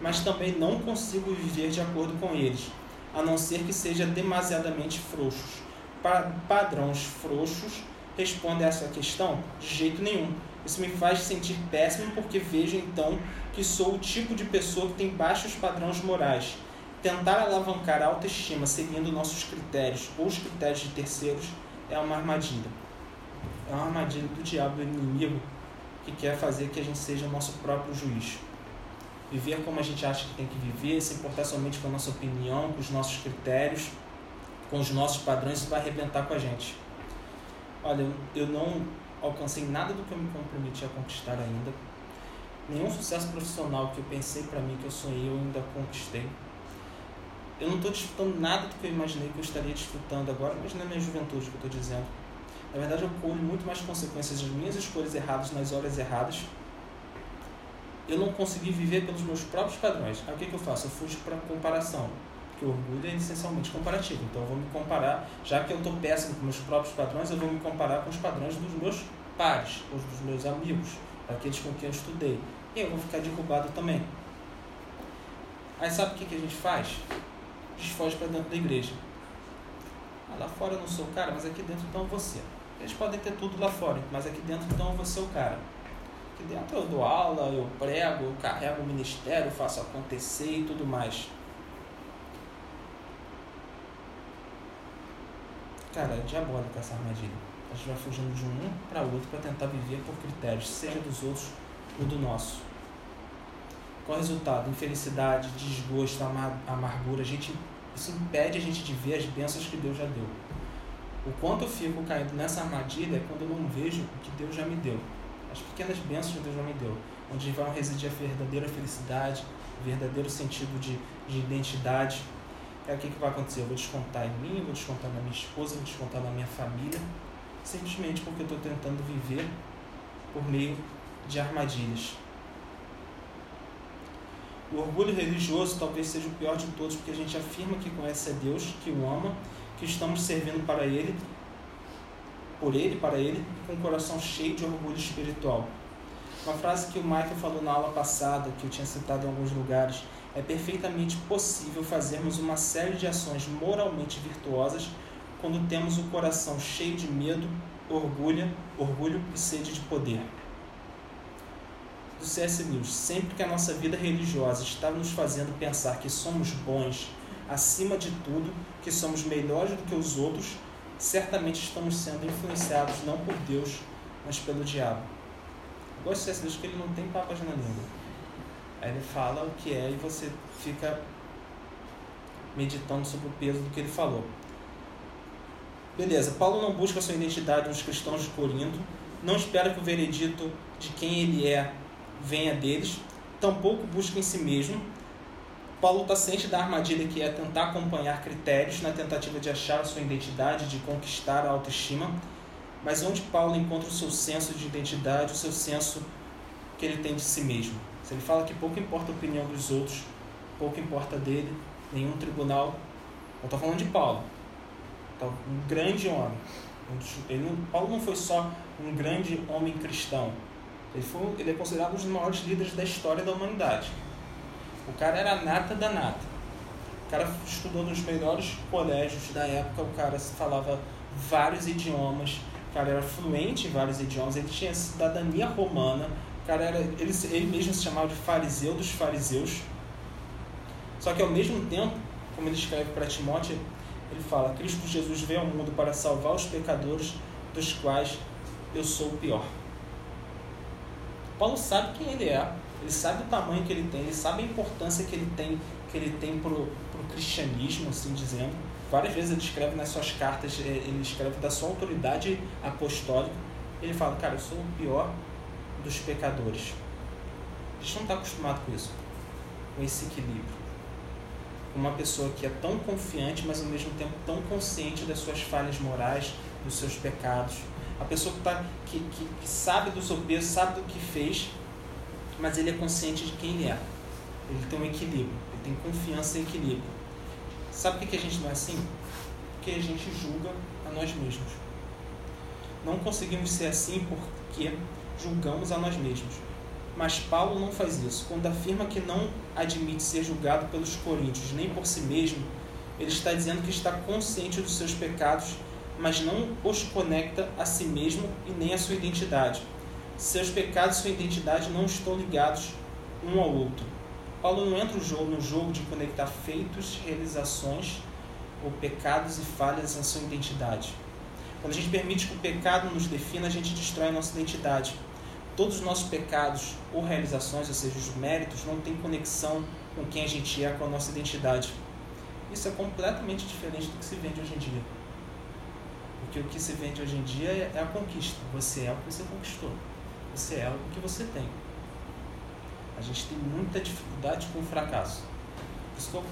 mas também não consigo viver de acordo com eles, a não ser que seja demasiadamente frouxos. Pa padrões frouxos respondem a essa questão? De jeito nenhum. Isso me faz sentir péssimo porque vejo então que sou o tipo de pessoa que tem baixos padrões morais. Tentar alavancar a autoestima seguindo nossos critérios ou os critérios de terceiros é uma armadilha. É uma armadilha do diabo do inimigo que quer fazer que a gente seja o nosso próprio juiz. Viver como a gente acha que tem que viver, se importar somente com a nossa opinião, com os nossos critérios, com os nossos padrões, isso vai arrebentar com a gente. Olha, eu não alcancei nada do que eu me comprometi a conquistar ainda. Nenhum sucesso profissional que eu pensei para mim, que eu sonhei, eu ainda conquistei. Eu não estou desfrutando nada do que eu imaginei que eu estaria desfrutando agora, mas é minha juventude que eu estou dizendo na verdade, eu colho muito mais consequências das minhas escolhas erradas nas horas erradas. Eu não consegui viver pelos meus próprios padrões. Aí o que, que eu faço? Eu fujo para comparação. Porque o orgulho é essencialmente comparativo. Então eu vou me comparar, já que eu estou péssimo com meus próprios padrões, eu vou me comparar com os padrões dos meus pares, ou dos meus amigos, aqueles com quem eu estudei. Eu vou ficar derrubado também. Aí sabe o que, que a gente faz? Desfoge para dentro da igreja. Ah, lá fora eu não sou o cara, mas aqui dentro então ser. Eles podem ter tudo lá fora, mas aqui dentro então vou ser o cara. Aqui dentro eu dou aula, eu prego, eu carrego o ministério, faço acontecer e tudo mais. Cara, é diabólica essa armadilha. A gente vai fugindo de um para outro para tentar viver por critérios, seja dos outros ou do nosso. Qual é o resultado? Infelicidade, desgosto, amar amargura. A gente, isso impede a gente de ver as bênçãos que Deus já deu. O quanto eu fico caindo nessa armadilha é quando eu não vejo o que Deus já me deu. As pequenas bênçãos que Deus já me deu. Onde vai residir a verdadeira felicidade, verdadeiro sentido de, de identidade. É o que, que vai acontecer? Eu vou descontar em mim, vou descontar na minha esposa, vou descontar na minha família, simplesmente porque eu estou tentando viver por meio de armadilhas. O orgulho religioso talvez seja o pior de todos, porque a gente afirma que conhece a Deus, que o ama, que estamos servindo para Ele, por Ele, para Ele, com o coração cheio de orgulho espiritual. Uma frase que o Michael falou na aula passada, que eu tinha citado em alguns lugares, é perfeitamente possível fazermos uma série de ações moralmente virtuosas quando temos o coração cheio de medo, orgulho, orgulho e sede de poder do C.S. Lewis, sempre que a nossa vida religiosa está nos fazendo pensar que somos bons, acima de tudo, que somos melhores do que os outros, certamente estamos sendo influenciados não por Deus, mas pelo diabo. Eu gosto do C.S. Lewis porque ele não tem papas na língua. Aí ele fala o que é e você fica meditando sobre o peso do que ele falou. Beleza, Paulo não busca sua identidade nos cristãos de Corinto, não espera que o veredito de quem ele é venha deles, tampouco busca em si mesmo. Paulo está ciente da armadilha que é tentar acompanhar critérios na tentativa de achar sua identidade, de conquistar a autoestima, mas onde Paulo encontra o seu senso de identidade, o seu senso que ele tem de si mesmo. Se ele fala que pouco importa a opinião dos outros, pouco importa dele, nenhum tribunal. Eu estou falando de Paulo, tá, um grande homem. Ele, Paulo não foi só um grande homem cristão, ele, foi, ele é considerado um dos maiores líderes da história da humanidade. O cara era a nata da nata. O cara estudou nos melhores colégios da época, o cara falava vários idiomas, o cara era fluente em vários idiomas, ele tinha cidadania romana, o cara era, ele, ele mesmo se chamava de fariseu dos fariseus. Só que ao mesmo tempo, como ele escreve para Timóteo, ele fala: Cristo Jesus veio ao mundo para salvar os pecadores, dos quais eu sou o pior. Paulo sabe quem ele é, ele sabe o tamanho que ele tem, ele sabe a importância que ele tem, que ele tem pro, pro cristianismo, assim dizendo. Várias vezes ele escreve nas suas cartas, é, ele escreve da sua autoridade apostólica. Ele fala, cara, eu sou o pior dos pecadores. A gente não está acostumado com isso, com esse equilíbrio. Uma pessoa que é tão confiante, mas ao mesmo tempo tão consciente das suas falhas morais, dos seus pecados, a pessoa que, tá, que, que, que sabe do seu peso, sabe do que fez, mas ele é consciente de quem ele é. Ele tem um equilíbrio, ele tem confiança e equilíbrio. Sabe por que a gente não é assim? Porque a gente julga a nós mesmos. Não conseguimos ser assim porque julgamos a nós mesmos. Mas Paulo não faz isso. Quando afirma que não admite ser julgado pelos coríntios nem por si mesmo, ele está dizendo que está consciente dos seus pecados mas não os conecta a si mesmo e nem a sua identidade. Seus pecados e sua identidade não estão ligados um ao outro. Paulo não entra no jogo, de conectar feitos, realizações ou pecados e falhas à sua identidade. Quando a gente permite que o pecado nos defina, a gente destrói a nossa identidade. Todos os nossos pecados ou realizações, ou seja, os méritos, não têm conexão com quem a gente é, com a nossa identidade. Isso é completamente diferente do que se vende hoje em dia. Porque o que se vende hoje em dia é, é a conquista. Você é o que você conquistou. Você é o que você tem. A gente tem muita dificuldade com o fracasso. Por isso que eu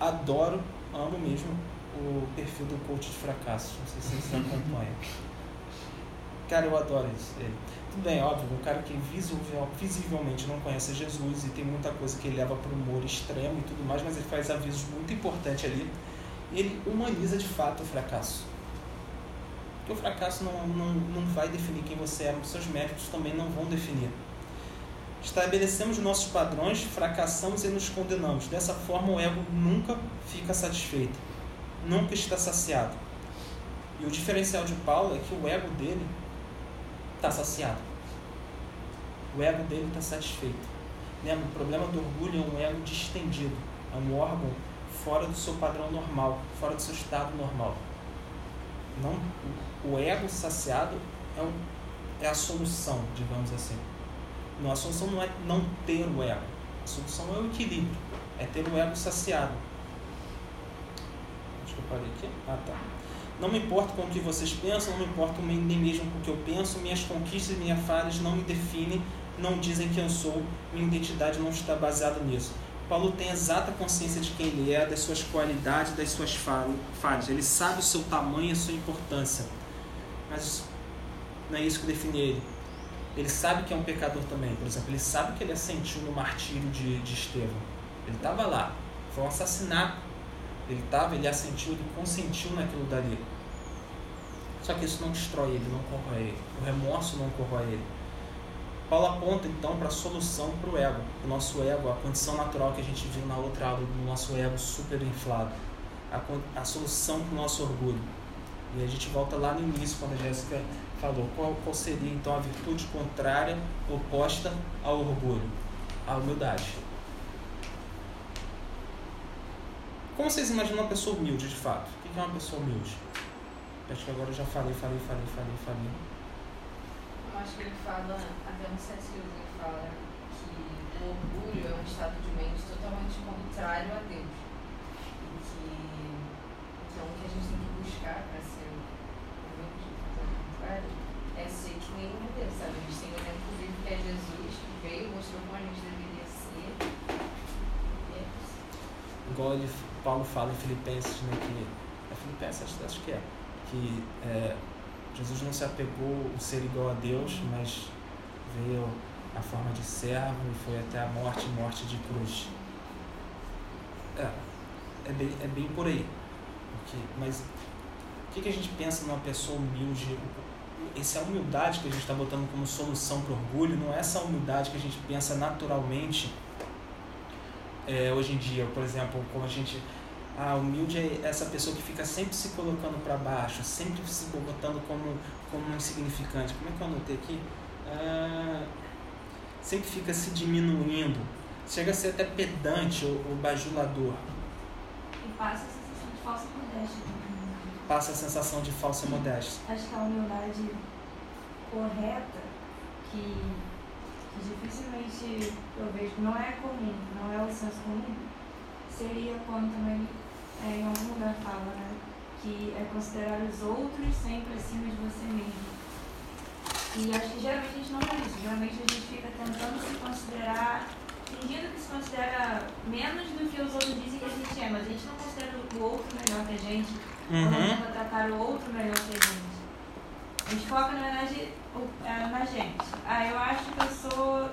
adoro, amo mesmo o perfil do coach de fracasso. Não sei se vocês acompanham. Cara, eu adoro isso. Ele. Tudo bem, óbvio, um cara que visivel- visivelmente não conhece Jesus e tem muita coisa que ele leva para o humor extremo e tudo mais, mas ele faz avisos muito importantes ali. Ele humaniza de fato o fracasso. Porque o fracasso não, não, não vai definir quem você é, seus méritos também não vão definir. Estabelecemos nossos padrões, fracassamos e nos condenamos. Dessa forma, o ego nunca fica satisfeito, nunca está saciado. E o diferencial de Paulo é que o ego dele está saciado. O ego dele está satisfeito. Lembra, o problema do orgulho é um ego distendido, é um órgão fora do seu padrão normal, fora do seu estado normal. Não, o ego saciado é, um, é a solução, digamos assim. Não, a solução não é não ter o ego. A solução é o equilíbrio. É ter o ego saciado. Acho que eu parei aqui. Ah, tá. Não me importo com o que vocês pensam, não me importo nem mesmo com o que eu penso. Minhas conquistas e minhas falhas não me definem, não dizem quem eu sou. Minha identidade não está baseada nisso. Paulo tem exata consciência de quem ele é, das suas qualidades, das suas falhas. Ele sabe o seu tamanho e a sua importância. Mas não é isso que define ele. Ele sabe que é um pecador também. Por exemplo, ele sabe que ele assentiu no martírio de, de Estevão. Ele estava lá. Foi um assassinato. Ele estava, ele assentiu, ele consentiu naquilo dali. Só que isso não destrói ele, não corrói ele. O remorso não corrói ele. Paulo aponta então para a solução para o ego, o nosso ego, a condição natural que a gente viu na outra aula do nosso ego super inflado, a, a solução para o nosso orgulho. E a gente volta lá no início, quando a Jéssica falou qual, qual seria então a virtude contrária, oposta ao orgulho, a humildade. Como vocês imaginam uma pessoa humilde de fato? O que é uma pessoa humilde? Acho que agora eu já falei, falei, falei, falei, falei. Eu acho que ele fala, até no. Lewis ele fala que o orgulho é um estado de mente totalmente contrário a Deus. E que então o que a gente tem que buscar para ser humilde, ao contrário, é ser que nem um Deus, sabe? A gente tem o exemplo vivo que é Jesus, que veio, mostrou como a gente deveria ser. E é isso. Igual Paulo fala em Filipenses, né, que é Filipenses, acho, acho que é, que é, Jesus não se apegou o ser igual a Deus, mas veio a forma de servo e foi até a morte, morte de cruz. É, é bem, é bem por aí. Mas o que, que a gente pensa numa pessoa humilde? Essa humildade que a gente está botando como solução para o orgulho não é essa humildade que a gente pensa naturalmente é, hoje em dia. Por exemplo, como a gente ah, humilde é essa pessoa que fica sempre se colocando para baixo, sempre se botando como, como insignificante. Como é que eu anotei aqui? Ah, sempre fica se diminuindo. Chega a ser até pedante ou, ou bajulador. E passa a sensação de falsa modéstia né? Passa a sensação de falsa modéstia. Acho que a humildade correta, que, que dificilmente eu vejo, não é comum, não é o senso comum, seria quando também é, em algum lugar fala, né? Que é considerar os outros sempre acima de você mesmo. E acho que geralmente a gente não faz isso. Geralmente a gente fica tentando se considerar, fingindo que se considera menos do que os outros dizem que a gente é, mas a gente não considera o outro melhor que a gente, ou não Uhum. tenta tratar o outro melhor que a gente. A gente foca, na verdade, é, na gente. Ah, eu acho que eu sou.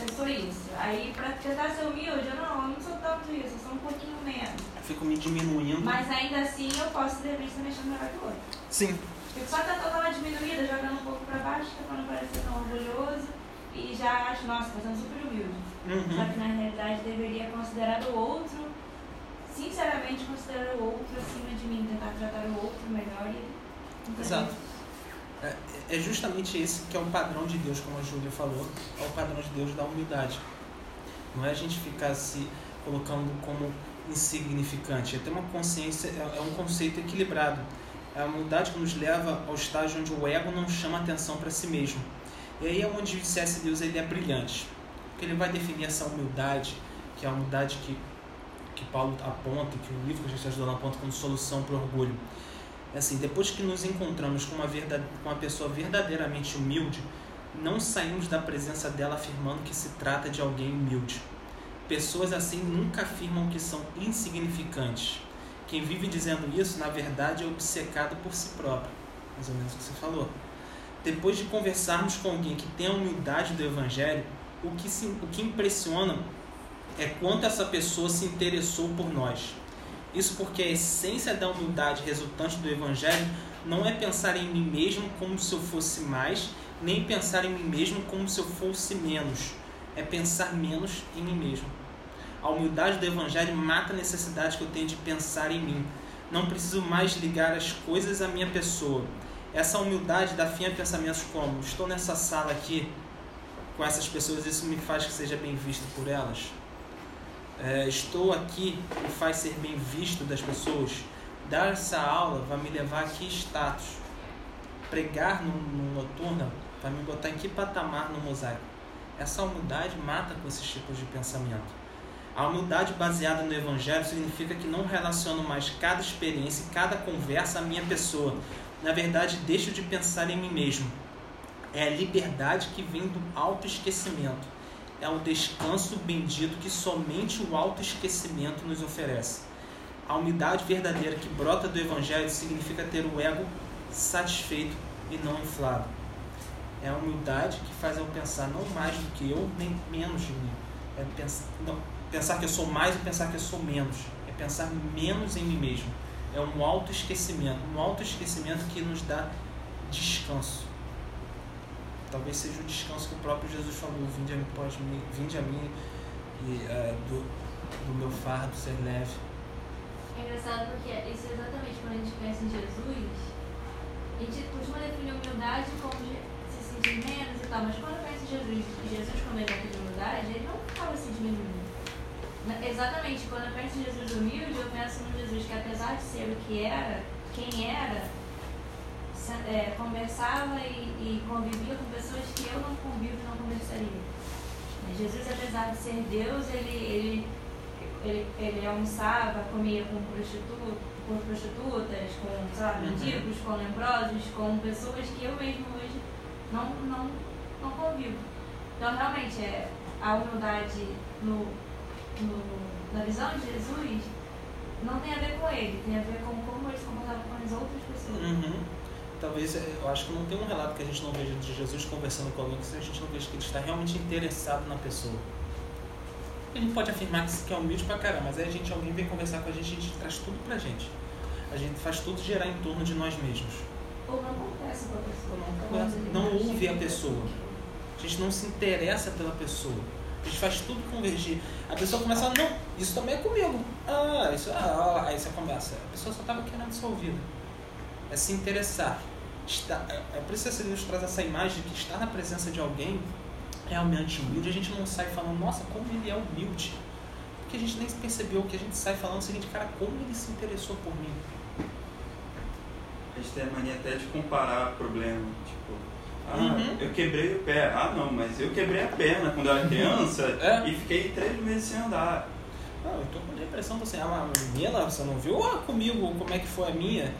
Eu sou isso. Aí, pra tentar ser humilde, eu não, eu não sou tanto isso, eu sou um pouquinho menos. Eu fico me diminuindo. Mas ainda assim, eu posso, de repente, estar me achando melhor que o outro. Sim. Fico só tentando dar uma diminuída, jogando um pouco pra baixo, tentando parecer tão orgulhoso. E já acho, nossa, tô sendo super humilde. Só Uhum. que na realidade deveria considerar o outro, sinceramente considerar o outro acima de mim, tentar tratar o outro melhor e. entender. Exato. É, é justamente esse que é o padrão de Deus, como a Júlia falou, é o padrão de Deus da humildade. Não é a gente ficar se colocando como insignificante, é ter uma consciência, é, é um conceito equilibrado. É a humildade que nos leva ao estágio onde o ego não chama atenção para si mesmo. E aí é onde o C.S. Lewis ele é brilhante, porque ele vai definir essa humildade, que é a humildade que, que Paulo aponta, que o livro que a gente está estudando aponta como solução para o orgulho. É assim, depois que nos encontramos com uma, verdade, com uma pessoa verdadeiramente humilde, não saímos da presença dela afirmando que se trata de alguém humilde. Pessoas assim nunca afirmam que são insignificantes. Quem vive dizendo isso, na verdade, é obcecado por si próprio. Mais ou menos o que você falou. depois de conversarmos com alguém que tem a humildade do Evangelho, o que, se, o que impressiona é quanto essa pessoa se interessou por nós. Isso porque a essência da humildade resultante do Evangelho não é pensar em mim mesmo como se eu fosse mais, nem pensar em mim mesmo como se eu fosse menos. É pensar menos em mim mesmo. A humildade do Evangelho mata a necessidade que eu tenho de pensar em mim. Não preciso mais ligar as coisas à minha pessoa. Essa humildade dá fim a pensamentos como: estou nessa sala aqui com essas pessoas, isso me faz que seja bem visto por elas. É, estou aqui me faz ser bem visto das pessoas. Dar essa aula vai me levar a que status? Pregar no, no noturno vai me botar em que patamar no mosaico? Essa humildade mata com esses tipos de pensamento. A humildade baseada no Evangelho significa que não relaciono mais cada experiência e cada conversa à minha pessoa. Na verdade, deixo de pensar em mim mesmo. É a liberdade que vem do autoesquecimento. É o descanso bendito que somente o autoesquecimento nos oferece. A humildade verdadeira que brota do Evangelho significa ter o ego satisfeito e não inflado. É a humildade que faz eu pensar não mais do que eu, nem menos de mim. É pensar, não, pensar que eu sou mais e pensar que eu sou menos. É pensar menos em mim mesmo. É um autoesquecimento. Um autoesquecimento que nos dá descanso. Talvez seja o descanso que o próprio Jesus falou: Vinde a mim, pode vinde a mim e, uh, do, do meu fardo ser leve. É engraçado porque isso é exatamente quando a gente pensa em Jesus, a gente costuma definir humildade como se sentir menos e tal, mas quando pensa em Jesus, Jesus como exemplo de humildade, ele não ficava se diminuindo. Exatamente, quando eu penso em Jesus humilde, eu penso num Jesus que apesar de ser o que era, quem era, é, conversava e, e, convivia com pessoas que eu não convivo e não conversaria. Jesus, apesar de ser Deus, ele, ele, ele, ele almoçava, comia com, prostitu, com prostitutas, com sei lá, uhum. mendigos, com leprosos, com pessoas que eu mesmo hoje não, não, não convivo. Então, realmente, é, a humildade no, no, na visão de Jesus não tem a ver com ele, tem a ver com como ele se comportava com as outras pessoas. Uhum talvez, é, eu acho que não tem um relato que a gente não veja de Jesus conversando com alguém que a gente não veja que ele está realmente interessado na pessoa. A gente pode afirmar que é humilde pra caramba, mas aí a gente, alguém vem conversar com a gente, a gente traz tudo pra gente. A gente faz tudo girar em torno de nós mesmos. Ou não conversa com a pessoa. não, conversa, não ouve a pessoa. A gente não se interessa pela pessoa. A gente faz tudo convergir. A pessoa começa a falar, não, isso também é comigo. Ah, isso, ah, aí você conversa. A pessoa só estava querendo ser ouvida. É se interessar está, é, é por isso que Deus traz essa imagem de que estar na presença de alguém realmente humilde, a gente não sai falando, nossa, como ele é humilde. Porque a gente nem percebeu que a gente sai falando o seguinte, cara, como ele se interessou por mim. A gente tem a mania até de comparar problema, tipo, ah, Uhum. eu quebrei o pé. Ah, não, mas eu quebrei a perna quando eu era criança É. e fiquei três meses sem andar. Não, eu tô com depressão, você, ah, menina, você não viu ah, comigo como é que foi a minha?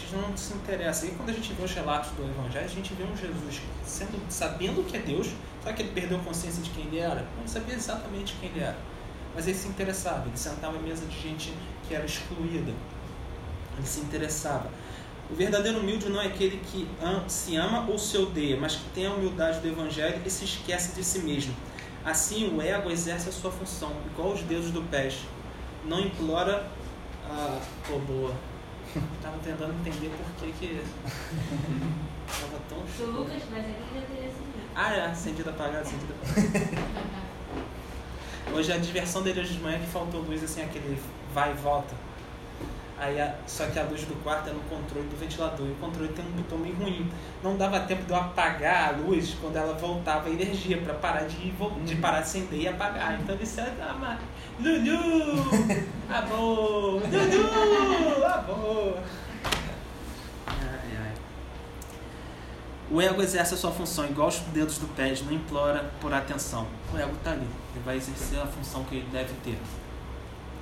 Gente não se interessa. E quando a gente vê os relatos do Evangelho, a gente vê um Jesus sendo, sabendo que é Deus, só que ele perdeu consciência de quem ele era? Não sabia exatamente quem ele era. Mas ele se interessava, ele sentava à mesa de gente que era excluída. Ele se interessava. O verdadeiro humilde não é aquele que se ama ou se odeia, mas que tem a humildade do Evangelho e se esquece de si mesmo. Assim, o ego exerce a sua função, igual os dedos do pés. Não implora a. Oh, boa. Tava tentando entender por que que. Tava tão Se o Lucas tivesse aqui, já teria acendido. Ah, é, acendida apagada, acendida apagada. Hoje a diversão dele hoje de manhã é que faltou luz, assim, aquele vai e volta. Aí, a, só que a luz do quarto é no controle do ventilador. E o controle tem um botão meio ruim. Não dava tempo de eu apagar a luz quando ela voltava a energia para parar de, de parar de acender e apagar. Então ele disse, ah, mas... Lulu! Amor! Lulu! Amor! Ai, ai. O ego exerce a sua função igual os dedos do pé, não implora por atenção. O ego está ali. Ele vai exercer a função que ele deve ter.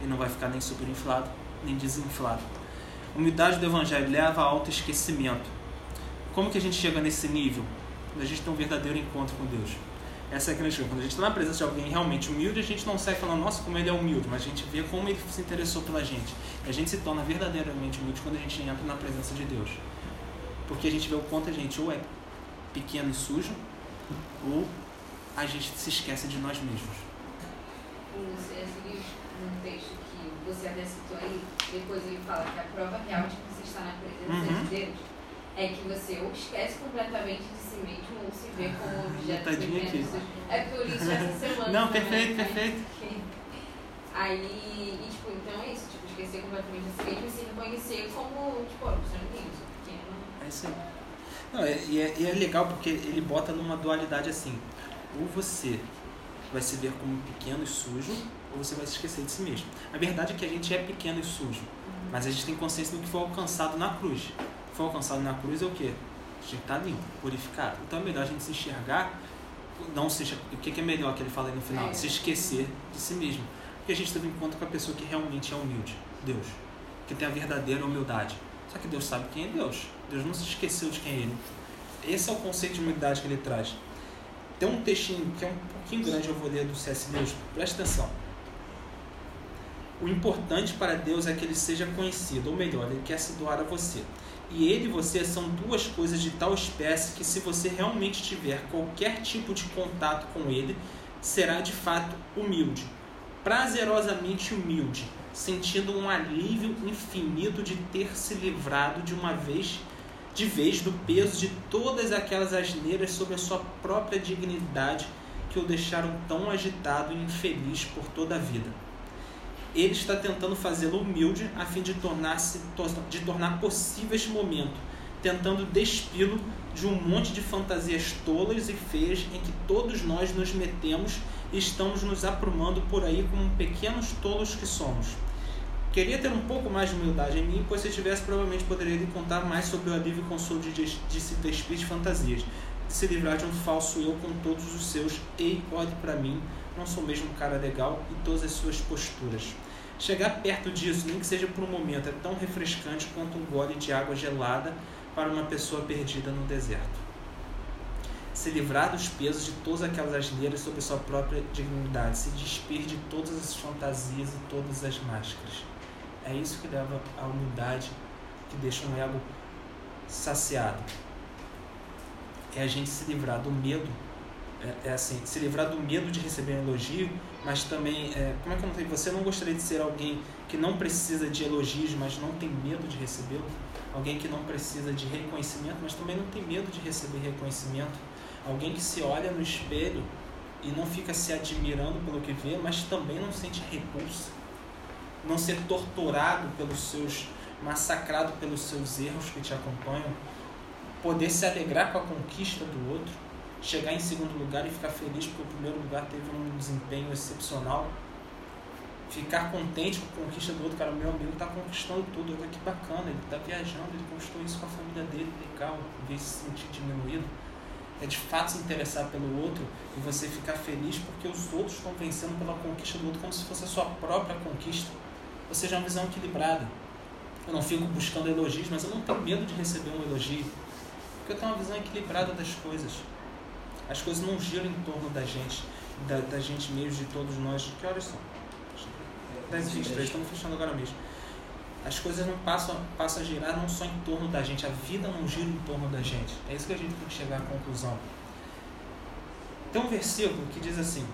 Ele não vai ficar nem superinflado, nem desinflado. A humildade do Evangelho leva a autoesquecimento. Como que a gente chega nesse nível? Quando a gente tem um verdadeiro encontro com Deus. Essa é a grande coisa. Quando a gente está na presença de alguém realmente humilde, a gente não sai falando, nossa, como ele é humilde, mas a gente vê como ele se interessou pela gente. E a gente se torna verdadeiramente humilde quando a gente entra na presença de Deus. Porque a gente vê o quanto a gente ou é pequeno e sujo, ou a gente se esquece de nós mesmos. Você seguiu um texto você até citou aí, depois ele fala que a prova real de que você está na presença Uhum. de Deus é que você ou esquece completamente de si mesmo ou se vê como objeto de Tadinha aqui. veneno. É por isso essa semana. Não, também, perfeito, né? perfeito. Aí, e tipo, então é isso, tipo, esquecer completamente de si mesmo e se reconhecer como, tipo, ó, você não tem isso, pequeno. É isso aí. Não, é, e, é, e é legal porque ele bota numa dualidade assim. Ou você vai se ver como pequeno e sujo, ou você vai se esquecer de si mesmo. A verdade é que a gente é pequeno e sujo, mas a gente tem consciência do que foi alcançado na cruz. O que foi alcançado na cruz é o quê? A gente está limpo, purificado. Então é melhor a gente se enxergar, não se enxer- O que que é melhor que ele fala aí no final? É. Se esquecer de si mesmo. Porque a gente teve um encontro com a pessoa que realmente é humilde, Deus, que tem a verdadeira humildade. Só que Deus sabe quem é Deus. Deus não se esqueceu de quem é Ele. Esse é o conceito de humildade que ele traz. Tem um textinho que é um pouquinho grande, eu vou ler do C.S. Lewis. Presta atenção. O importante para Deus é que ele seja conhecido, ou melhor, ele quer se doar a você. E ele e você são duas coisas de tal espécie que, se você realmente tiver qualquer tipo de contato com ele, será de fato humilde, prazerosamente humilde, sentindo um alívio infinito de ter se livrado de uma vez de vez do peso de todas aquelas asneiras sobre a sua própria dignidade que o deixaram tão agitado e infeliz por toda a vida. Ele está tentando fazê-lo humilde a fim de tornar-se de tornar possível este momento, tentando despi-lo de um monte de fantasias tolas e feias em que todos nós nos metemos e estamos nos aprumando por aí como pequenos tolos que somos. Queria ter um pouco mais de humildade em mim, pois se tivesse, provavelmente poderia lhe contar mais sobre o alívio e consolo de, de se despir de fantasias, de se livrar de um falso eu com todos os seus ei, olhe para mim, não sou mesmo um cara legal e todas as suas posturas. Chegar perto disso, nem que seja por um momento, é tão refrescante quanto um gole de água gelada para uma pessoa perdida no deserto. Se livrar dos pesos de todas aquelas asneiras sobre sua própria dignidade, se despir de todas as fantasias e todas as máscaras. É isso que leva à humildade, que deixa um ego saciado. É a gente se livrar do medo, é, é assim, se livrar do medo de receber um elogio, mas também, é, como é que eu não tenho? Você não gostaria de ser alguém que não precisa de elogios, mas não tem medo de recebê-lo? Alguém que não precisa de reconhecimento, mas também não tem medo de receber reconhecimento? Alguém que se olha no espelho e não fica se admirando pelo que vê, mas também não sente repulsa? Não ser torturado pelos seus, massacrado pelos seus erros que te acompanham? Poder se alegrar com a conquista do outro? Chegar em segundo lugar e ficar feliz porque o primeiro lugar teve um desempenho excepcional. Ficar contente com a conquista do outro, cara, meu amigo está conquistando tudo, olha que bacana, ele está viajando, ele conquistou isso com a família dele, legal, em vez de se sentir diminuído. É de fato se interessar pelo outro e você ficar feliz porque os outros estão vencendo pela conquista do outro como se fosse a sua própria conquista. Ou seja, é uma visão equilibrada. Eu não fico buscando elogios, mas eu não tenho medo de receber um elogio. Porque eu tenho uma visão equilibrada das coisas. As coisas não giram em torno da gente, da, da gente mesmo, de todos nós. Que horas são? 10 e 23, estamos fechando agora mesmo. As coisas não passam, passam a girar não só em torno da gente, a vida não gira em torno da gente. É isso que a gente tem que chegar à conclusão. Tem um versículo que diz assim: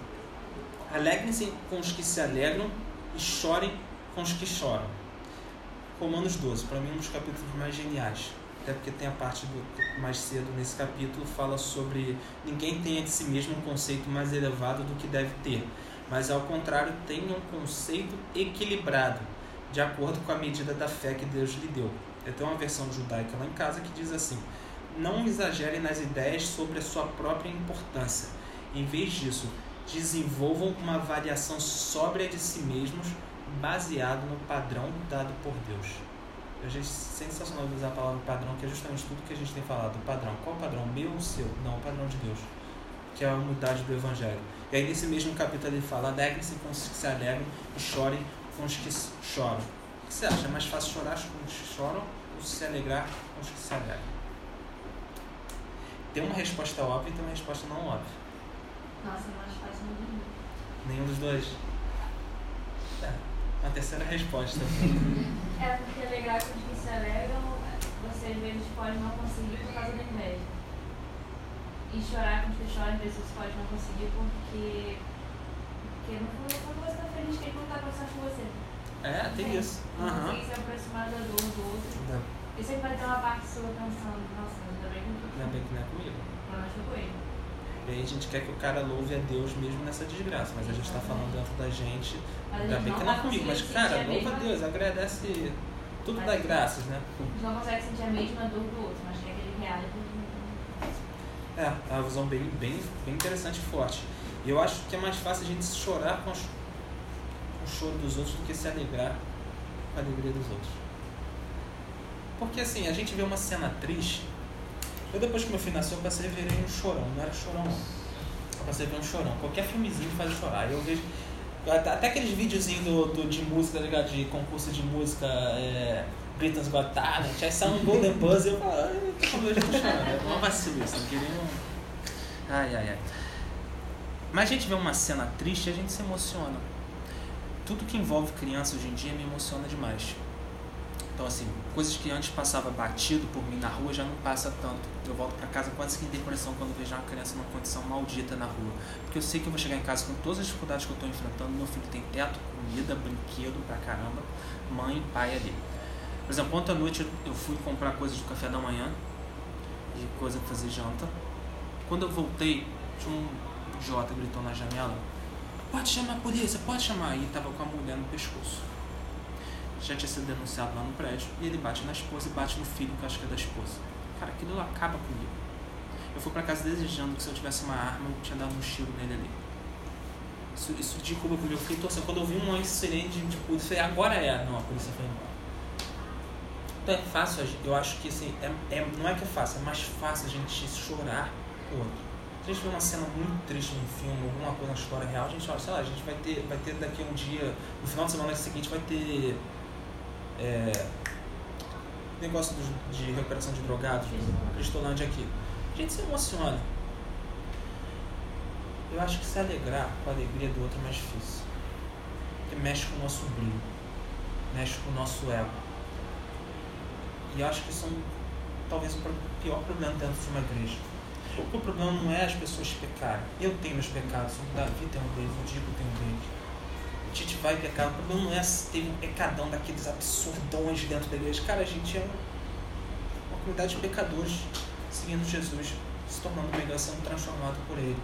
Alegrem-se com os que se alegram e chorem com os que choram. Romanos 12, para mim um dos capítulos mais geniais até porque tem a parte do, mais cedo nesse capítulo fala sobre ninguém tenha de si mesmo um conceito mais elevado do que deve ter, mas ao contrário tenha um conceito equilibrado, de acordo com a medida da fé que Deus lhe deu. Eu tenho uma versão judaica lá em casa que diz assim: não exagerem nas ideias sobre a sua própria importância. Em vez disso, desenvolvam uma avaliação sóbria de si mesmos, baseado no padrão dado por Deus. Eu achei sensacional usar a palavra padrão, que é justamente tudo que a gente tem falado. O padrão. Qual o padrão? Meu ou seu? Não, o padrão de Deus. Que é a unidade do Evangelho. E aí nesse mesmo capítulo ele fala, alegrem-se com os que se alegram e chorem com os que choram. O que você acha? É mais fácil chorar com os que choram ou se alegrar com os que se alegram? Tem uma resposta óbvia e tem uma resposta não óbvia. Nossa, é mais fácil não dormir. Nenhum dos dois? É. Uma terceira resposta. É porque é legal que os que se alegram você às vezes pode não conseguir por causa da inveja. E chorar quando você chora, às vezes você pode não conseguir porque. Porque no fundo, fundo você tá feliz que ele não tá passando com você. É, tem Sim. isso. Não Aham. consegue se aproximar da dor do outro. Ainda E sempre vai ter uma parte sua pensando, nossa, ainda bem que eu ainda bem que não é comigo. não achou com ele. E aí a gente quer que o cara louve a Deus mesmo nessa desgraça, mas a gente tá falando dentro da gente, ainda bem que não é comigo, mas cara, louva a Deus, agradece tudo Mas- dá graças, né? A gente não consegue sentir a mesma dor do outro, mas que ele reaja. É, é uma visão bem, bem, bem interessante e forte. E eu acho que é mais fácil a gente chorar com, os, com o choro dos outros do que se alegrar com a alegria dos outros. Porque assim, a gente vê uma cena triste. Eu depois que meu filho nasceu, eu passei a ver um chorão, não era chorão não. Eu passei a ver um chorão. Qualquer filmezinho faz chorar. Eu vejo. Até aqueles videozinhos do, do, de música, tá ligado? De concurso de música, é, Britain's Got Talent, aí sai um Golden Buzz e eu falo, ai, eu já tô chorando. É uma vacilo isso, não queria um... Ai, ai, ai. Mas a gente vê uma cena triste e a gente se emociona. Tudo que envolve criança hoje em dia me emociona demais. Então, assim, coisas que antes passava batido por mim na rua já não passa tanto. Eu volto pra casa quase que em depressão quando vejo uma criança numa condição maldita na rua. Porque eu sei que eu vou chegar em casa com todas as dificuldades que eu tô enfrentando. Meu filho tem teto, comida, brinquedo pra caramba, mãe, pai ali. Por exemplo, ontem à noite eu- eu fui comprar coisas do café da manhã e coisa pra fazer janta. Quando eu voltei, tinha um idiota gritou na janela: Pode chamar a polícia, pode chamar. E tava com a mulher no pescoço. Já tinha sido denunciado lá no prédio. E ele bate na esposa e bate no filho, que eu acho que é da esposa. Cara, aquilo acaba comigo. Eu fui pra casa desejando que se eu tivesse uma arma, eu tinha dado um tiro nele ali. Isso, isso derruba comigo. Eu fiquei torcendo. Quando eu vi uma sirene de, de polícia, falei, agora é. Não, a polícia foi embora. Então é fácil, eu acho que assim, é, é- não é que é fácil, é mais fácil a gente chorar o outro. Se a gente vê uma cena muito triste num filme, alguma coisa na história real, a gente olha, sei lá, a gente vai ter, vai ter daqui a um dia, no final de semana seguinte vai ter é, negócio de recuperação de drogados, Cristolândia aqui. A gente se emociona. Eu acho que se alegrar com a alegria do outro é mais difícil. Porque mexe com o nosso brilho, mexe com o nosso ego. E eu acho que isso é um, talvez o pior problema dentro de uma igreja. O problema não é as pessoas pecarem. Eu tenho meus pecados, o Davi tem um deles, o Diego tem um deles. Tite vai pecar. O problema não é teve um pecadão daqueles absurdões dentro da igreja. Cara, a gente é uma comunidade de pecadores seguindo Jesus, se tornando melhor, sendo transformado por Ele.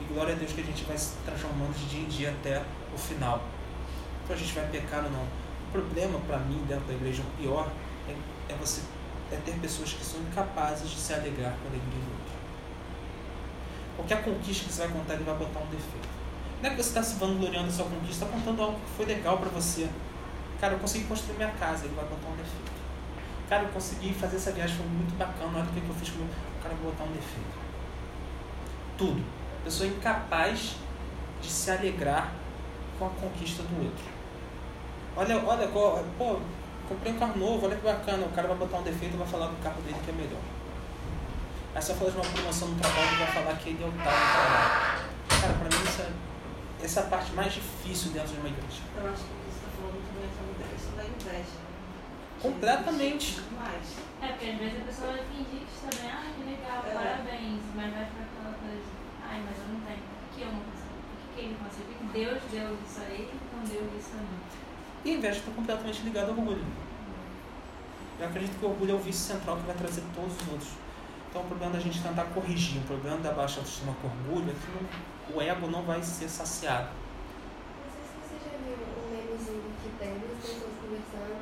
E glória a Deus que a gente vai se transformando de dia em dia até o final. Então a gente vai pecar ou não. O problema para mim dentro da igreja, o pior, é, é você é ter pessoas que são incapazes de se alegrar com a alegria do outro. Qualquer conquista que você vai contar, ele vai botar um defeito. Não é que você está se vangloriando da sua conquista, está contando algo que foi legal para você. Cara, eu consegui construir minha casa, ele vai botar um defeito. Cara, eu consegui fazer essa viagem, foi muito bacana, olha o que eu fiz comigo. O cara vai botar um defeito. Tudo. Pessoa incapaz de se alegrar com a conquista do outro. Olha, olha, pô, comprei um carro novo, olha que bacana. O cara vai botar um defeito e vai falar do carro dele que é melhor. Aí você falar de uma promoção no trabalho e vai falar que ele é o tal do trabalho. Cara, pra mim isso é, essa é a parte mais difícil dentro de uma igreja. Eu acho que você está falando também é sobre a questão da inveja. Completamente. É, porque às vezes a pessoa vai fingir que está bem, ah, que legal, É. parabéns, mas vai ficar aquela coisa, ai, mas eu não tenho, por que eu não consigo? Por que, ele que Deus deu isso a ele e não deu isso a mim? E a inveja está completamente ligada ao orgulho. Eu acredito que o orgulho é o vício central que vai trazer todos os outros. Então o problema da gente tentar corrigir, o problema da baixa autoestima com orgulho é que não- o ego não vai ser saciado. Não sei se você já viu um memezinho que tem duas pessoas conversando,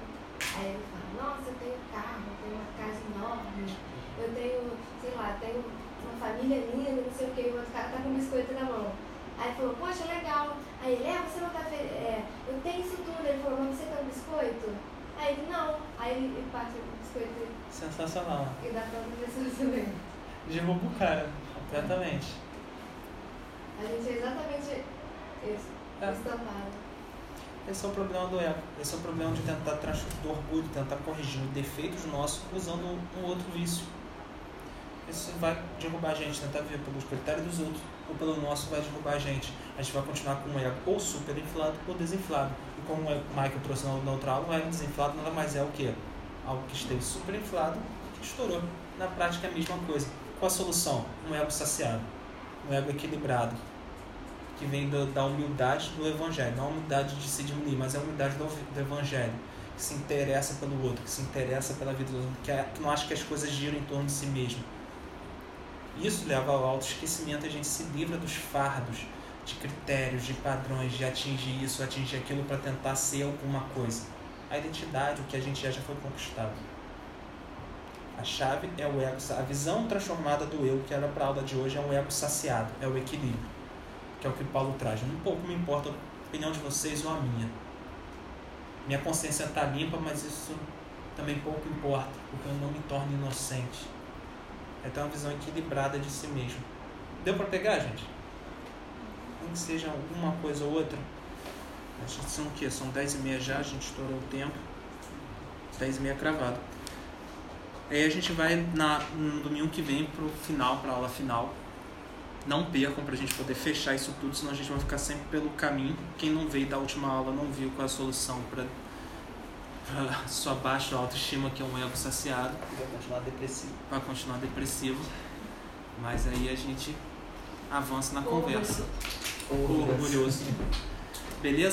aí ele fala, nossa, eu tenho carro, eu tenho uma casa enorme, eu tenho, sei lá, tenho uma família linda, não sei o que, e o outro cara tá com um biscoito na mão. Aí ele falou, poxa, legal. Aí ele, é, você não tá feliz? É, eu tenho isso tudo. Ele falou, mas você tem um biscoito? Aí ele, não. Aí ele, ele parte o biscoito Sensacional. e dá pra outra pessoa também. Derruba o cara, completamente. A gente é exatamente isso, É. estampado. Esse é o problema do ego. Esse é o problema de tentar do orgulho, tentar corrigir os defeitos nossos usando um outro vício. Isso vai derrubar a gente, tentar ver pelos critérios dos outros ou pelo nosso vai derrubar a gente. A gente vai continuar com um ego ou super inflado ou desinflado. E como o Michael trouxe no neutral, o ego desinflado nada mais é o que? algo que esteve superinflado, que estourou. Na prática é a mesma coisa. Qual a solução? Um ego saciado, um ego equilibrado, que vem do, da humildade do Evangelho. Não a humildade de se diminuir, mas a humildade do, do Evangelho. Que se interessa pelo outro, que se interessa pela vida do outro, que, é, que não acha que as coisas giram em torno de si mesmo. Isso leva ao autoesquecimento a gente se livra dos fardos, de critérios, de padrões, de atingir isso, atingir aquilo para tentar ser alguma coisa. A identidade, o que a gente já, já foi conquistado. A chave é o ego, a visão transformada do eu que era para a aula de hoje é um ego saciado, é o equilíbrio, que é o que Paulo traz. Um pouco me importa a opinião de vocês ou a minha. Minha consciência está limpa, mas isso também pouco importa, porque eu não me torno inocente. É ter uma visão equilibrada de si mesmo. Deu para pegar, gente? Nem que seja alguma coisa ou outra. São o quê? São 10 e meia já, a gente estourou o tempo. 10 e meia cravado. Aí a gente vai na, no domingo que vem pro final, pra aula final. Não percam pra gente poder fechar isso tudo, senão a gente vai ficar sempre pelo caminho. Quem não veio da última aula não viu qual é a solução pra, pra sua baixa autoestima, que é um ego saciado. Vai continuar depressivo. Vai continuar depressivo. Mas aí a gente avança na conversa. Orgulhoso. Orgulhoso. Beleza?